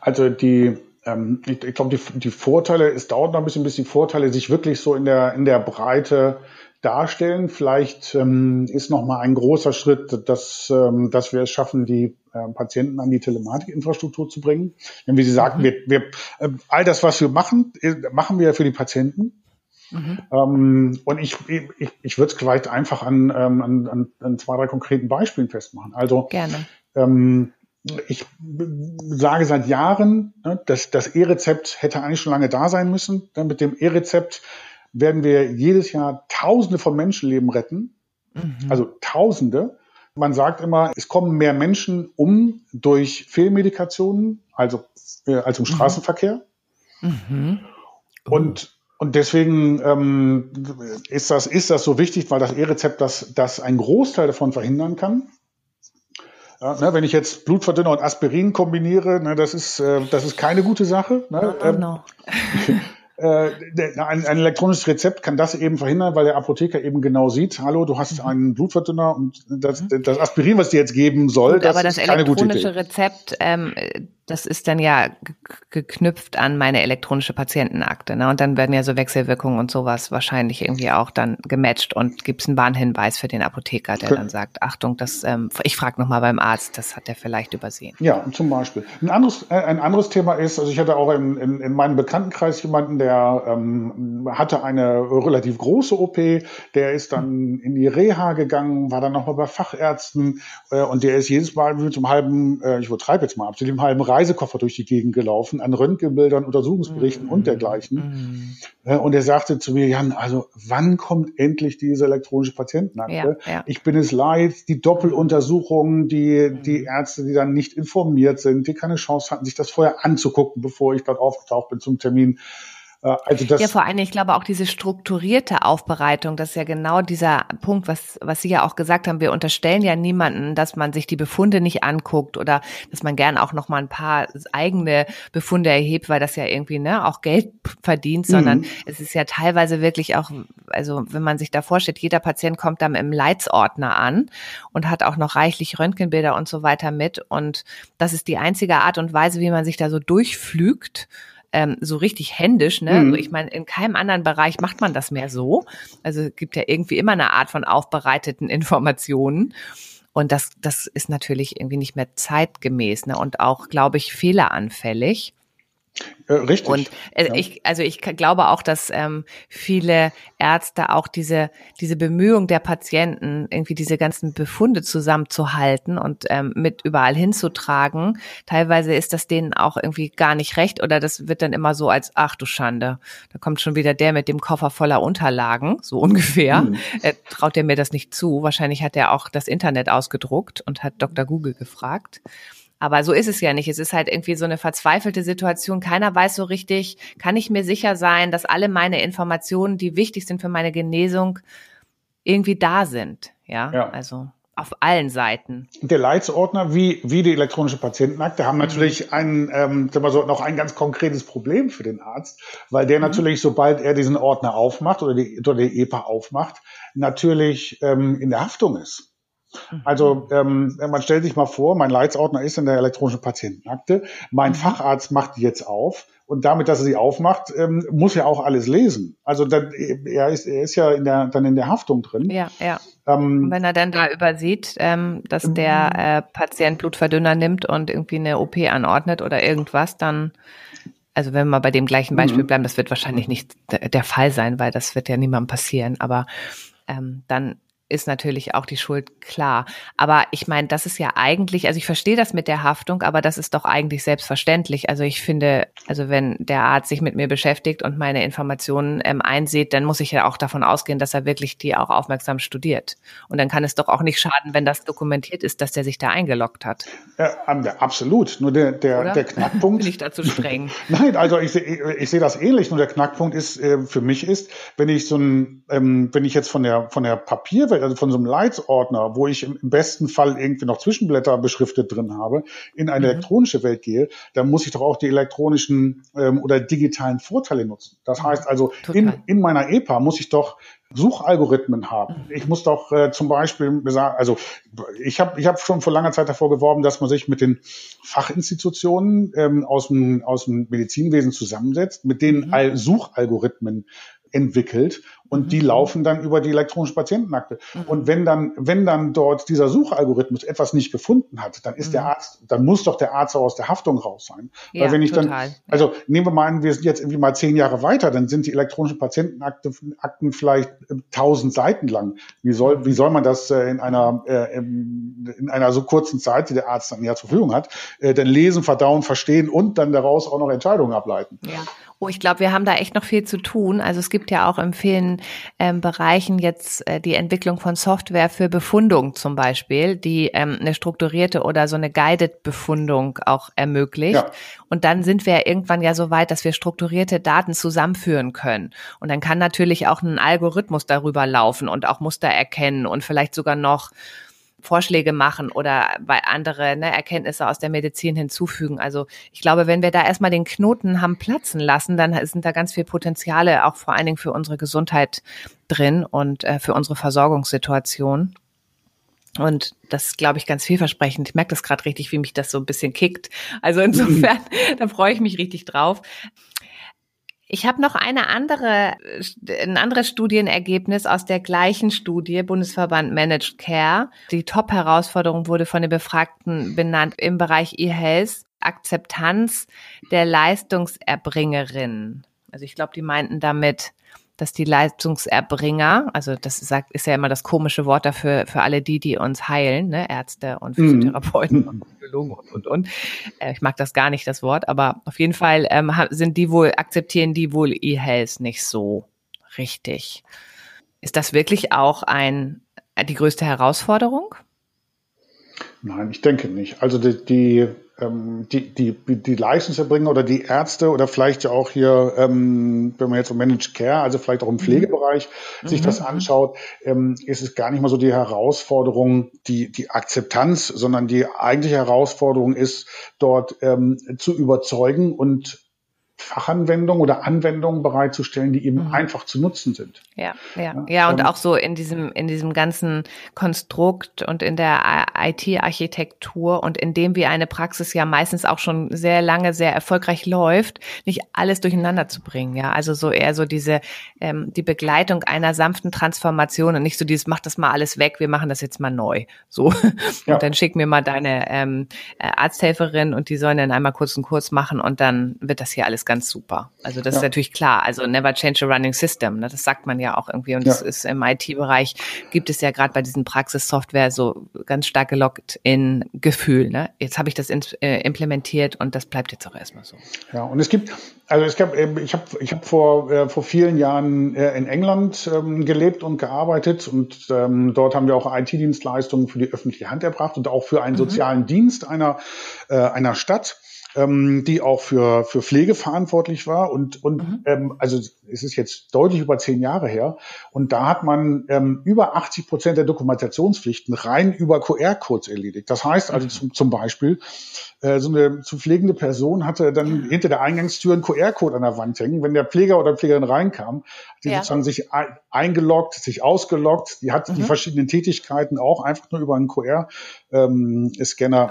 Also die ähm, ich, ich glaube, die, die Vorteile, es dauert noch ein bisschen, bis die Vorteile sich wirklich so in der, in der Breite darstellen. Vielleicht ähm, ist noch mal ein großer Schritt, dass, ähm, dass wir es schaffen, die äh, Patienten an die Telematikinfrastruktur zu bringen. Denn wie Sie sagten, mhm. wir, wir, äh, all das, was wir machen, äh, machen wir für die Patienten. Mhm. Ähm, und ich, ich, ich würde es vielleicht einfach an, ähm, an, an zwei, drei konkreten Beispielen festmachen. Also Gerne. Ähm, ich sage seit Jahren, ne, dass das E-Rezept hätte eigentlich schon lange da sein müssen. Mit dem E-Rezept werden wir jedes Jahr Tausende von Menschenleben retten. Mhm. Also Tausende. Man sagt immer, es kommen mehr Menschen um durch Fehlmedikationen, also äh, als im mhm. Straßenverkehr. Mhm. Oh. Und und deswegen ähm, ist, das, ist das so wichtig, weil das E-Rezept das, das einen Großteil davon verhindern kann. Ja, ne, wenn ich jetzt Blutverdünner und Aspirin kombiniere, ne, das, ist, äh, das ist keine gute Sache. Ne? No, no. [laughs] Äh, ein, ein, elektronisches Rezept kann das eben verhindern, weil der Apotheker eben genau sieht, hallo, du hast mhm. einen Blutverdünner und das, mhm. das Aspirin, was dir jetzt geben soll, Gut, das, aber das ist keine gute Idee. elektronische Rezept, ähm, das ist dann ja geknüpft an meine elektronische Patientenakte. Ne? Und dann werden ja so Wechselwirkungen und sowas wahrscheinlich irgendwie auch dann gematcht und gibt es einen Warnhinweis für den Apotheker, der okay. dann sagt, Achtung, das, ähm, ich frage nochmal beim Arzt, das hat er vielleicht übersehen. Ja, zum Beispiel. Ein anderes, äh, ein anderes Thema ist, also ich hatte auch in, in, in meinem Bekanntenkreis jemanden, der ähm, hatte eine relativ große OP, der ist dann in die Reha gegangen, war dann nochmal bei Fachärzten äh, und der ist jedes Mal mit einem halben, äh, ich übertreibe jetzt mal, ab zu dem halben Reisekoffer durch die Gegend gelaufen, an Röntgenbildern, Untersuchungsberichten mm. und dergleichen. Mm. Und er sagte zu mir, Jan, also wann kommt endlich diese elektronische Patientenakte? Ja, ja. Ich bin es leid, die Doppeluntersuchungen, die, mm. die Ärzte, die dann nicht informiert sind, die keine Chance hatten, sich das vorher anzugucken, bevor ich dort aufgetaucht bin zum Termin. Äh, also das ja, vor allem, ich glaube auch diese strukturierte Aufbereitung, das ist ja genau dieser Punkt, was, was Sie ja auch gesagt haben. Wir unterstellen ja niemanden, dass man sich die Befunde nicht anguckt oder dass man gern auch noch mal ein paar eigene Befunde erhebt, weil das ja irgendwie ne, auch Geld verdient, sondern mhm. es ist ja teilweise wirklich auch, also wenn man sich da vorstellt, jeder Patient kommt dann im Leitsordner an und hat auch noch reichlich Röntgenbilder und so weiter mit. Und das ist die einzige Art und Weise, wie man sich da so durchflügt ähm, so richtig händisch. Ne? Mhm. Also ich meine, in keinem anderen Bereich macht man das mehr so. Also es gibt ja irgendwie immer eine Art von aufbereiteten Informationen. Und das, das ist natürlich irgendwie nicht mehr zeitgemäß ne? und auch, glaube ich, fehleranfällig. Äh, richtig. Und äh, ja. ich, also ich glaube auch, dass ähm, viele Ärzte auch diese diese Bemühung der Patienten, irgendwie diese ganzen Befunde zusammenzuhalten und ähm, mit überall hinzutragen. Teilweise ist das denen auch irgendwie gar nicht recht oder das wird dann immer so als ach du Schande, da kommt schon wieder der mit dem Koffer voller Unterlagen, so ungefähr. Mhm. Äh, traut er mir das nicht zu? Wahrscheinlich hat er auch das Internet ausgedruckt und hat Dr. Google gefragt. Aber so ist es ja nicht. Es ist halt irgendwie so eine verzweifelte Situation. Keiner weiß so richtig, kann ich mir sicher sein, dass alle meine Informationen, die wichtig sind für meine Genesung, irgendwie da sind. Ja, ja. also auf allen Seiten. Der Leitsordner wie, wie die elektronische Patientenakte haben natürlich ein, ähm, sagen wir so, noch ein ganz konkretes Problem für den Arzt, weil der mhm. natürlich, sobald er diesen Ordner aufmacht oder die, oder die EPA aufmacht, natürlich ähm, in der Haftung ist. Also ähm, man stellt sich mal vor, mein Leitsordner ist in der elektronischen Patientenakte, mein mhm. Facharzt macht die jetzt auf und damit, dass er sie aufmacht, ähm, muss er auch alles lesen. Also dann, er, ist, er ist ja in der, dann in der Haftung drin. Ja, ja. Ähm, wenn er dann da übersieht, ähm, dass der ähm, äh, Patient Blutverdünner nimmt und irgendwie eine OP anordnet oder irgendwas, dann also wenn wir bei dem gleichen Beispiel mhm. bleiben, das wird wahrscheinlich nicht der Fall sein, weil das wird ja niemandem passieren, aber ähm, dann ist natürlich auch die Schuld klar. Aber ich meine, das ist ja eigentlich, also ich verstehe das mit der Haftung, aber das ist doch eigentlich selbstverständlich. Also ich finde, also wenn der Arzt sich mit mir beschäftigt und meine Informationen ähm, einsieht, dann muss ich ja auch davon ausgehen, dass er wirklich die auch aufmerksam studiert. Und dann kann es doch auch nicht schaden, wenn das dokumentiert ist, dass der sich da eingeloggt hat. Ja, absolut. Nur der, der, der Knackpunkt. Bin ich dazu streng? [laughs] Nein, also ich, sehe ich sehe das ähnlich. Nur der Knackpunkt ist äh, für mich ist, wenn ich so ein, ähm, wenn ich jetzt von der von der Papierwelt, also von so einem Leitsordner, wo ich im, besten Fall irgendwie noch Zwischenblätter beschriftet drin habe, in eine mhm. elektronische Welt gehe, dann muss ich doch auch die elektronischen ähm, oder digitalen Vorteile nutzen. Das mhm. heißt also, in, in meiner EPA muss ich doch Suchalgorithmen haben. Mhm. Ich muss doch äh, zum Beispiel sagen, also ich habe ich hab schon vor langer Zeit davor geworben, dass man sich mit den Fachinstitutionen ähm, aus, dem, aus dem Medizinwesen zusammensetzt, mit denen mhm. Suchalgorithmen entwickelt und mhm. die laufen dann über die elektronische Patientenakte. Mhm. Und wenn dann, wenn dann dort dieser Suchalgorithmus etwas nicht gefunden hat, dann ist mhm. der Arzt, dann muss doch der Arzt auch aus der Haftung raus sein. Ja, Weil wenn ich total. dann, also nehmen wir mal an, wir sind jetzt irgendwie mal zehn Jahre weiter, dann sind die elektronischen Patientenakten Akten vielleicht äh, tausend Seiten lang. Wie soll, wie soll man das äh, in einer, äh, in einer so kurzen Zeit, die der Arzt dann ja zur Verfügung hat, äh, denn lesen, verdauen, verstehen und dann daraus auch noch Entscheidungen ableiten? Ja. Oh, ich glaube, wir haben da echt noch viel zu tun. Also es gibt ja auch in vielen ähm, Bereichen jetzt äh, die Entwicklung von Software für Befundung zum Beispiel, die ähm, eine strukturierte oder so eine guided Befundung auch ermöglicht. Ja. Und dann sind wir ja irgendwann ja so weit, dass wir strukturierte Daten zusammenführen können. Und dann kann natürlich auch ein Algorithmus darüber laufen und auch Muster erkennen und vielleicht sogar noch Vorschläge machen oder andere ne, Erkenntnisse aus der Medizin hinzufügen. Also ich glaube, wenn wir da erstmal den Knoten haben platzen lassen, dann sind da ganz viel Potenziale auch vor allen Dingen für unsere Gesundheit drin und äh, für unsere Versorgungssituation. Und das glaube ich, ganz vielversprechend. Ich merke das gerade richtig, wie mich das so ein bisschen kickt. Also insofern, [laughs] da freue ich mich richtig drauf. Ich habe noch eine andere, ein anderes Studienergebnis aus der gleichen Studie, Bundesverband Managed Care. Die Top-Herausforderung wurde von den Befragten benannt im Bereich E-Health, Akzeptanz der Leistungserbringerin. Also ich glaube, die meinten damit dass die Leistungserbringer, also das sagt, ist ja immer das komische Wort dafür für alle die, die uns heilen, ne? Ärzte und mhm. Physiotherapeuten mhm. und Psychologen und und und. Äh, ich mag das gar nicht das Wort, aber auf jeden Fall ähm, sind die wohl akzeptieren die wohl E-Health nicht so richtig. Ist das wirklich auch ein die größte Herausforderung? Nein, ich denke nicht. Also die, die ähm, die, die, die Leistungserbringer oder die Ärzte oder vielleicht ja auch hier, ähm, wenn man jetzt um Managed Care, also vielleicht auch im mhm. Pflegebereich mhm. sich das mhm. anschaut, ähm, ist es gar nicht mal so die Herausforderung, die, die Akzeptanz, sondern die eigentliche Herausforderung ist, dort ähm, zu überzeugen und Fachanwendungen oder Anwendungen bereitzustellen, die eben mhm. einfach zu nutzen sind. Ja, ja, ja, und auch so in diesem, in diesem ganzen Konstrukt und in der IT-Architektur und in dem wie eine Praxis ja meistens auch schon sehr lange sehr erfolgreich läuft, nicht alles durcheinander zu bringen. Ja, also so eher so diese, ähm, die Begleitung einer sanften Transformation und nicht so dieses, mach das mal alles weg, wir machen das jetzt mal neu. So. [laughs] Ja. Und dann schick mir mal deine ähm, äh, Arzthelferin und die sollen dann einmal kurz einen Kurs machen und dann wird das hier alles ganz super. Also das ja. ist natürlich klar. Also never change a running system. Ne? Das sagt man ja auch irgendwie. Und ja. das ist im IT-Bereich gibt es ja gerade bei diesen Praxissoftware so ganz stark gelockt in Gefühl. Ne? Jetzt habe ich das in, äh, implementiert und das bleibt jetzt auch erstmal so. Ja, und es gibt, also es gab, ich habe ich hab vor, äh, vor vielen Jahren äh, in England ähm, gelebt und gearbeitet und ähm, dort haben wir auch IT-Dienstleistungen für die öffentliche Hand erbracht und auch für einen mhm. sozialen Dienst einer, äh, einer Stadt ähm, die auch für, für Pflege verantwortlich war. Und, und mhm. ähm, also es ist jetzt deutlich über zehn Jahre her. Und da hat man ähm, über 80 Prozent der Dokumentationspflichten rein über QR-Codes erledigt. Das heißt also mhm. zum, zum Beispiel, äh, so eine zu pflegende Person hatte dann hinter der Eingangstür einen QR-Code an der Wand hängen. Wenn der Pfleger oder Pflegerin reinkam, hat die ja. sozusagen sich eingeloggt, sich ausgeloggt. Die hat mhm. die verschiedenen Tätigkeiten auch einfach nur über einen QR-Scanner ähm,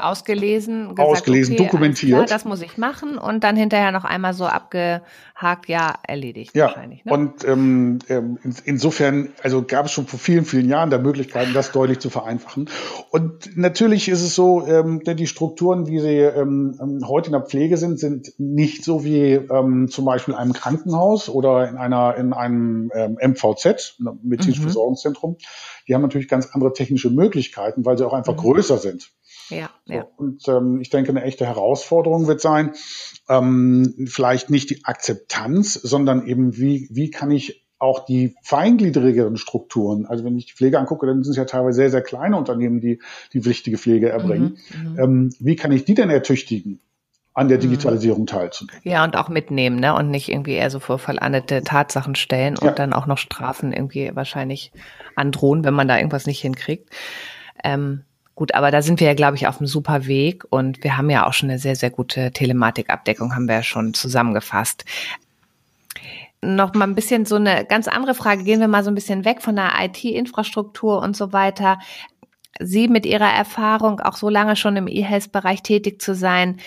ausgelesen, gesagt, ausgelesen, okay, dokumentiert. Klar, das muss ich machen und dann hinterher noch einmal so abgehakt, ja, erledigt ja. wahrscheinlich. Ne? Und ähm, ähm insofern, also gab es schon vor vielen, vielen Jahren da Möglichkeiten, das deutlich zu vereinfachen. Und natürlich ist es so, ähm, die Strukturen, wie sie ähm, ähm, heute in der Pflege sind, sind nicht so wie ähm, zum Beispiel in einem Krankenhaus oder in einer in einem ähm, MVZ, medizinischen mhm. Versorgungszentrum. Die haben natürlich ganz andere technische Möglichkeiten, weil sie auch einfach mhm. größer sind. Ja, ja. Und ähm, ich denke, eine echte Herausforderung wird sein, ähm, vielleicht nicht die Akzeptanz, sondern eben wie, wie kann ich auch die feingliedrigeren Strukturen, also wenn ich die Pflege angucke, dann sind es ja teilweise sehr, sehr kleine Unternehmen, die die wichtige Pflege erbringen. Mhm, mhm. ähm, wie kann ich die denn ertüchtigen? An der mhm. Digitalisierung teilzunehmen. Ja, und auch mitnehmen, ne? Und nicht irgendwie eher so vor vollendete Tatsachen stellen und ja. dann auch noch Strafen irgendwie wahrscheinlich androhen, wenn man da irgendwas nicht hinkriegt. Ähm, Gut, aber da sind wir ja, glaube ich, auf einem super Weg und wir haben ja auch schon eine sehr, sehr gute Telematikabdeckung, haben wir ja schon zusammengefasst. Noch mal ein bisschen so eine ganz andere Frage. Gehen wir mal so ein bisschen weg von der IT-Infrastruktur und so weiter. Sie mit Ihrer Erfahrung, auch so lange schon im E-Health-Bereich tätig zu sein,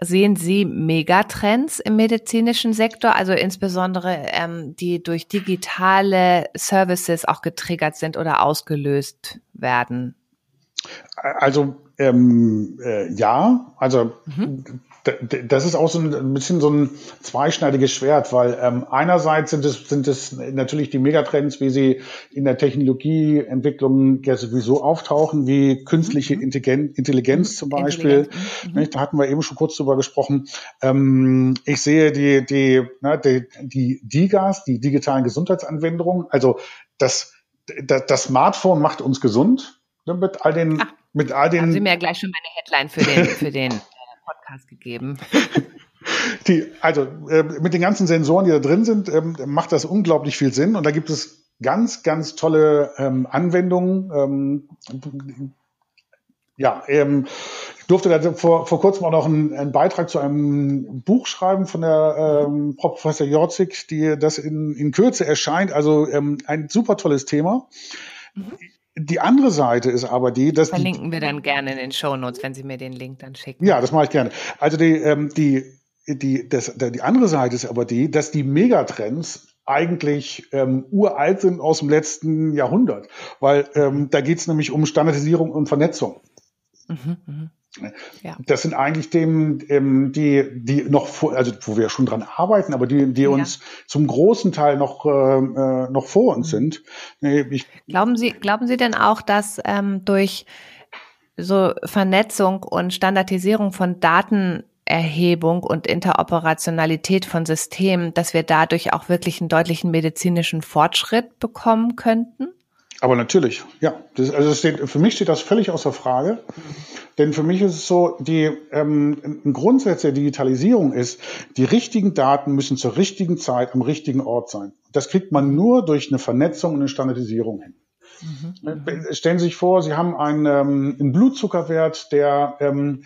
Sehen Sie Megatrends im medizinischen Sektor, also insbesondere ähm, die durch digitale Services auch getriggert sind oder ausgelöst werden? Also ähm, äh, ja, also mhm. Das ist auch so ein bisschen so ein zweischneidiges Schwert, weil ähm, einerseits sind es, sind es natürlich die Megatrends, wie sie in der Technologieentwicklung ja sowieso auftauchen, wie künstliche mhm. Intelligenz, Intelligenz zum Beispiel. Mhm. Da hatten wir eben schon kurz drüber gesprochen. Ähm, ich sehe die, die, ne, die, die DIGAs, die digitalen Gesundheitsanwendungen, also das, das, das Smartphone macht uns gesund Ne, mit all den, Ach, mit all den. Haben Sie mir ja gleich schon meine Headline für den, für den [laughs] Podcast gegeben. [laughs] Die, also äh, mit den ganzen Sensoren, die da drin sind, ähm, macht das unglaublich viel Sinn. Und da gibt es ganz, ganz tolle ähm, Anwendungen. Ähm, ja, ähm, ich durfte da vor, vor kurzem auch noch einen, einen Beitrag zu einem Buch schreiben von der ähm, Professor Jorzig, die das in, in Kürze erscheint. Also ähm, ein super tolles Thema. Mhm. Die andere Seite ist aber die, dass verlinken die, wir dann gerne in den Show Notes, wenn Sie mir den Link dann schicken. Ja, das mache ich gerne. Also die ähm, die die das, die andere Seite ist aber die, dass die Megatrends eigentlich ähm, uralt sind aus dem letzten Jahrhundert, weil ähm, da geht es nämlich um Standardisierung und Vernetzung. Mhm, mh. Ja. Das sind eigentlich Themen, ähm, die, die noch vor, also wo wir schon dran arbeiten, aber die, die ja. uns zum großen Teil noch, äh, äh noch vor uns mhm. sind. Ich, glauben Sie, glauben Sie denn auch, dass ähm, durch so Vernetzung und Standardisierung von Datenerhebung und Interoperationalität von Systemen, dass wir dadurch auch wirklich einen deutlichen medizinischen Fortschritt bekommen könnten? Aber natürlich, ja. Das, also steht, für mich steht das völlig außer Frage. Denn für mich ist es so, die ähm, ein Grundsatz der Digitalisierung ist, die richtigen Daten müssen zur richtigen Zeit am richtigen Ort sein. Das kriegt man nur durch eine Vernetzung und eine Standardisierung hin. Mhm. Stellen Sie sich vor, Sie haben einen, ähm, einen Blutzuckerwert, der ähm,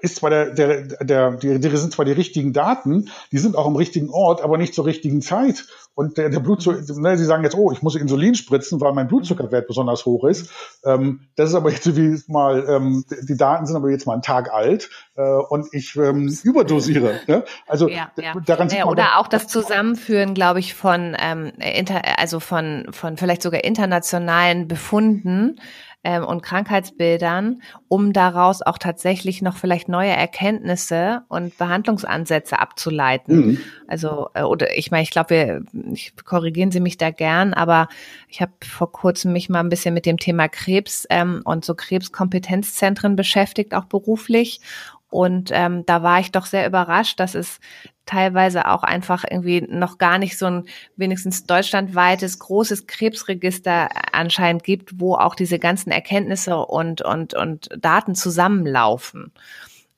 ist zwar der, der, der, die, die sind zwar die richtigen Daten, die sind auch am richtigen Ort, aber nicht zur richtigen Zeit. Und der, der Blutzucker, ne, Sie sagen jetzt, oh, ich muss Insulin spritzen, weil mein Blutzuckerwert besonders hoch ist. Ähm, das ist aber jetzt wie mal, ähm, die Daten sind aber jetzt mal einen Tag alt äh, und ich ähm, überdosiere. Ne? Also ja, ja. daran sieht ja, man Oder auch das Zusammenführen, glaube ich, von ähm, inter, also von, von vielleicht sogar internationalen Befunden ähm, und Krankheitsbildern, um daraus auch tatsächlich noch vielleicht neue Erkenntnisse und Behandlungsansätze abzuleiten. Mhm. Also, äh, oder ich meine, ich glaube, wir ich, korrigieren Sie mich da gern, aber ich habe vor kurzem mich mal ein bisschen mit dem Thema Krebs ähm, und so Krebskompetenzzentren beschäftigt, auch beruflich. Und ähm, da war ich doch sehr überrascht, dass es teilweise auch einfach irgendwie noch gar nicht so ein wenigstens deutschlandweites großes Krebsregister anscheinend gibt, wo auch diese ganzen Erkenntnisse und und und Daten zusammenlaufen,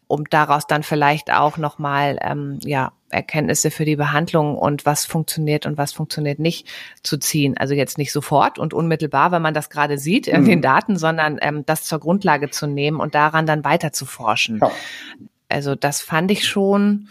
um daraus dann vielleicht auch noch mal ähm, ja Erkenntnisse für die Behandlung und was funktioniert und was funktioniert nicht zu ziehen. Also jetzt nicht sofort und unmittelbar, wenn man das gerade sieht in mhm. den Daten, sondern ähm, das zur Grundlage zu nehmen und daran dann weiter zu forschen. Ja. Also das fand ich schon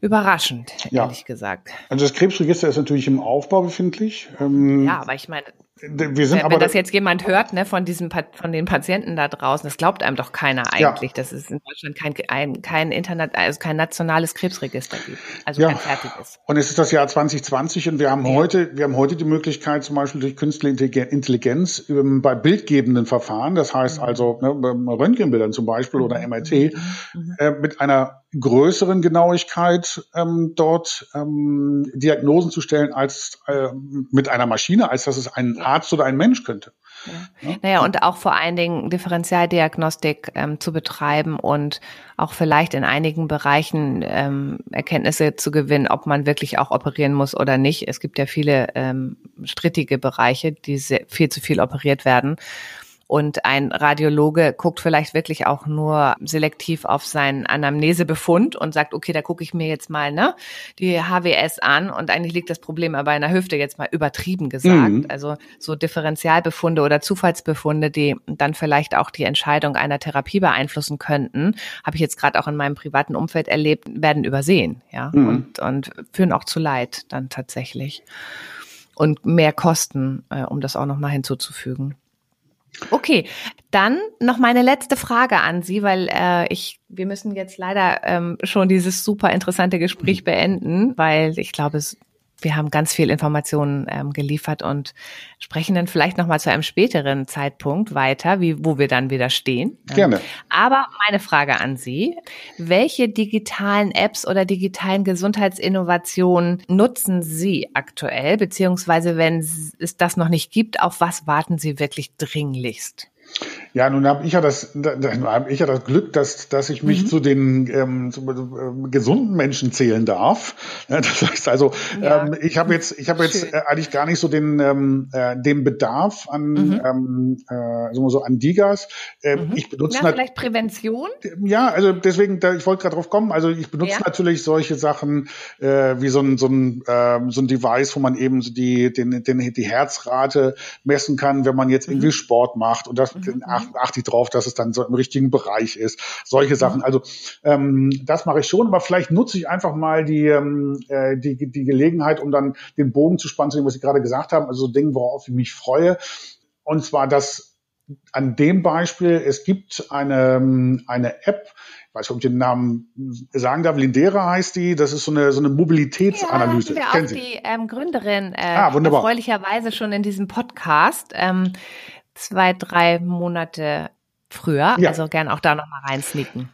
überraschend, ja. ehrlich gesagt. Also das Krebsregister ist natürlich im Aufbau befindlich. Ähm, ja, aber ich meine, wir sind wenn, aber wenn das jetzt jemand hört, ne, von diesem von den Patienten da draußen, das glaubt einem doch keiner eigentlich, ja. dass es in Deutschland kein, ein, kein Internet, also kein nationales Krebsregister gibt, also ja. kein fertiges. Und es ist das Jahr 2020 und wir haben ja. heute, wir haben heute die Möglichkeit, zum Beispiel durch künstliche Intelligenz bei bildgebenden Verfahren, das heißt mhm. also ne, Röntgenbildern zum Beispiel oder MRT, mhm. mhm. äh, mit einer größeren Genauigkeit ähm, dort ähm, Diagnosen zu stellen als äh, mit einer Maschine, als dass es ein Arzt oder ein Mensch könnte. Ja. Naja, und auch vor allen Dingen Differentialdiagnostik ähm, zu betreiben und auch vielleicht in einigen Bereichen ähm, Erkenntnisse zu gewinnen, ob man wirklich auch operieren muss oder nicht. Es gibt ja viele ähm, strittige Bereiche, die sehr, viel zu viel operiert werden. Und ein Radiologe guckt vielleicht wirklich auch nur selektiv auf seinen Anamnesebefund und sagt, okay, da gucke ich mir jetzt mal ne, die HWS an und eigentlich liegt das Problem aber in der Hüfte, jetzt mal übertrieben gesagt. Mhm. Also so Differentialbefunde oder Zufallsbefunde, die dann vielleicht auch die Entscheidung einer Therapie beeinflussen könnten, habe ich jetzt gerade auch in meinem privaten Umfeld erlebt, werden übersehen, ja, mhm. und, und führen auch zu Leid dann tatsächlich. Und mehr Kosten, äh, um das auch nochmal hinzuzufügen. Okay, dann noch meine letzte Frage an Sie, weil äh, ich, wir müssen jetzt leider ähm, schon dieses super interessante Gespräch beenden, weil ich glaube, es wir haben ganz viel Informationen ähm, geliefert und sprechen dann vielleicht nochmal zu einem späteren Zeitpunkt weiter, wie, wo wir dann wieder stehen. Gerne. Ähm, aber meine Frage an Sie, welche digitalen Apps oder digitalen Gesundheitsinnovationen nutzen Sie aktuell, beziehungsweise wenn es das noch nicht gibt, auf was warten Sie wirklich dringlichst? Ja, nun habe ich ja das, habe ich ja das Glück, dass, dass ich mich mhm. zu den ähm, zu, äh, gesunden Menschen zählen darf. Das heißt also, ja. ähm, ich habe jetzt, ich habe jetzt äh, eigentlich gar nicht so den ähm, äh, den Bedarf an mhm. ähm, äh, so an Digas. Äh, mhm. Ich benutze ja, vielleicht Prävention. Ja, also deswegen, da, ich wollte gerade drauf kommen. Also ich benutze ja. natürlich solche Sachen äh, wie so ein so ein äh, so ein Device, wo man eben die den, den die Herzrate messen kann, wenn man jetzt irgendwie mhm. Sport macht und das mhm achte acht ich drauf, dass es dann so im richtigen Bereich ist. Solche Sachen. Mhm. Also ähm, das mache ich schon, aber vielleicht nutze ich einfach mal die, ähm, äh, die, die Gelegenheit, um dann den Bogen zu spannen zu dem, was Sie gerade gesagt haben. Also so Dinge, worauf ich mich freue. Und zwar das an dem Beispiel, es gibt eine, ähm, eine App, ich weiß nicht, ob ich den Namen sagen darf, Lindera heißt die, das ist so eine, so eine Mobilitätsanalyse. Ja, wir auch die ähm, Gründerin äh, ah, wunderbar. erfreulicherweise schon in diesem Podcast. Ähm, zwei, drei Monate früher. Ja. Also gern auch da nochmal reinsneaken.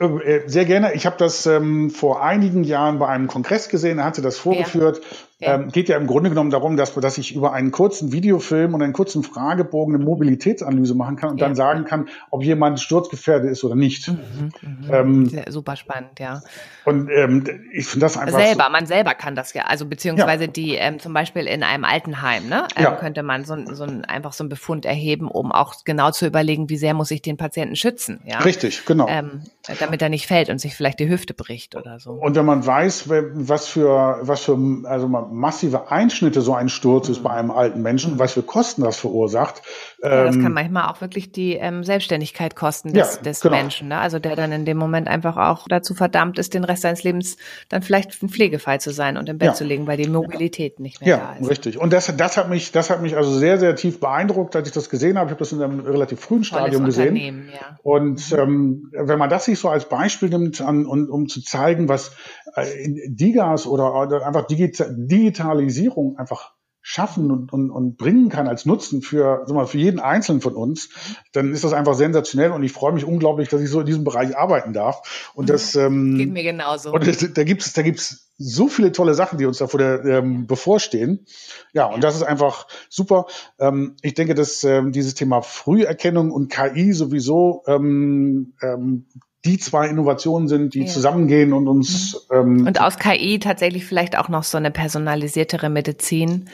Äh, sehr gerne. Ich habe das ähm, vor einigen Jahren bei einem Kongress gesehen, er hatte das vorgeführt. Ja. Ja. Ähm, geht ja im Grunde genommen darum, dass, dass ich über einen kurzen Videofilm und einen kurzen Fragebogen eine Mobilitätsanalyse machen kann und ja. dann sagen kann, ob jemand sturzgefährdet ist oder nicht. Mhm, mhm. Ähm, super spannend, ja. Und ähm, ich finde das einfach selber, so man selber kann das ja, also beziehungsweise ja. die ähm, zum Beispiel in einem Altenheim, ne, ähm, könnte man so, so ein, einfach so einen Befund erheben, um auch genau zu überlegen, wie sehr muss ich den Patienten schützen, ja. Richtig, genau. Ähm, damit er nicht fällt und sich vielleicht die Hüfte bricht oder so. Und wenn man weiß, was für was für also man massive Einschnitte so ein Sturz ist bei einem alten Menschen, was für Kosten das verursacht. Ja, das kann ähm, manchmal auch wirklich die ähm, Selbstständigkeit kosten des, ja, des genau. Menschen. Ne? Also der dann in dem Moment einfach auch dazu verdammt ist, den Rest seines Lebens dann vielleicht ein Pflegefall zu sein und im Bett ja. zu legen, weil die Mobilität nicht mehr da ist. Ja, richtig. Und das, das hat mich, das hat mich also sehr, sehr tief beeindruckt, als ich das gesehen habe. Ich habe das in einem relativ frühen Stadium gesehen. Und mhm. ähm, wenn man das sich so als Beispiel nimmt, an, und, um zu zeigen, was äh, Digas oder, oder einfach Digital Digitalisierung einfach schaffen und, und, und bringen kann als Nutzen für, sag mal, für jeden Einzelnen von uns, dann ist das einfach sensationell und ich freue mich unglaublich, dass ich so in diesem Bereich arbeiten darf. Und das ähm, geht mir genauso. Und da gibt's da gibt's so viele tolle Sachen, die uns da vor der ähm, bevorstehen. Ja, und das ist einfach super. Ähm, ich denke, dass ähm, dieses Thema Früherkennung und KI sowieso ähm, ähm, die zwei Innovationen sind, die ja. zusammengehen und uns. Mhm. Ähm, und aus KI tatsächlich vielleicht auch noch so eine personalisiertere Medizin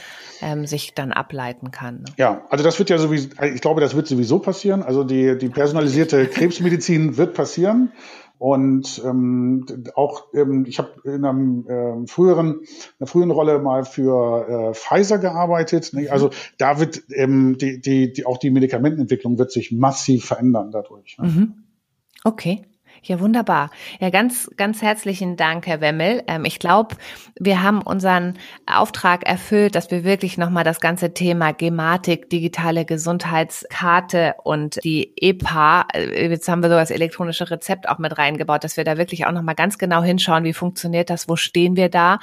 ähm, sich dann ableiten kann. Ne? Ja, also das wird ja sowieso, ich glaube, das wird sowieso passieren. Also die, die personalisierte [laughs] Krebsmedizin wird passieren. Und ähm, auch, ähm, ich habe in einem ähm, früheren, einer früheren Rolle mal für äh, Pfizer gearbeitet. Ne? Also da wird ähm, die, die, die, auch die Medikamentenentwicklung wird sich massiv verändern dadurch. Ne? Mhm. Okay. Ja, wunderbar. Ja, ganz, ganz herzlichen Dank, Herr Wemmel. Ähm, ich glaube, wir haben unseren Auftrag erfüllt, dass wir wirklich nochmal das ganze Thema Gematik, digitale Gesundheitskarte und die EPA, äh, jetzt haben wir so das elektronische Rezept auch mit reingebaut, dass wir da wirklich auch nochmal ganz genau hinschauen, wie funktioniert das, wo stehen wir da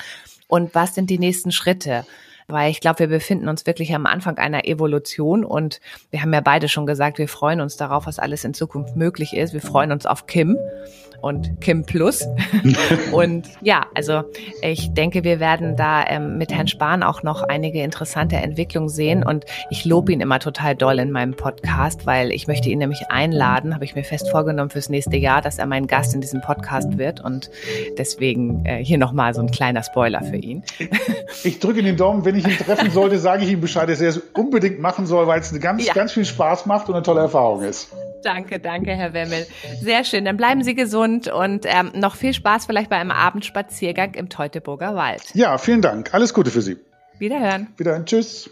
und was sind die nächsten Schritte weil ich glaube, wir befinden uns wirklich am Anfang einer Evolution und wir haben ja beide schon gesagt, wir freuen uns darauf, was alles in Zukunft möglich ist. Wir freuen uns auf Kim und Kim Plus. [laughs] und ja, also ich denke, wir werden da ähm, mit Herrn Spahn auch noch einige interessante Entwicklungen sehen. Und ich lobe ihn immer total doll in meinem Podcast, weil ich möchte ihn nämlich einladen, habe ich mir fest vorgenommen fürs nächste Jahr, dass er mein Gast in diesem Podcast wird. Und deswegen äh, hier nochmal so ein kleiner Spoiler für ihn. ich drücke den Daumen, wenn ich ihn treffen sollte, sage ich ihm Bescheid, dass er es unbedingt machen soll, weil es ganz, ja. ganz viel Spaß macht und eine tolle Erfahrung ist. Danke, danke, Herr Wemmel. Sehr schön. Dann bleiben Sie gesund und ähm, noch viel Spaß vielleicht bei einem Abendspaziergang im Teutoburger Wald. Ja, vielen Dank. Alles Gute für Sie. Wiederhören. Wiederhören. Tschüss.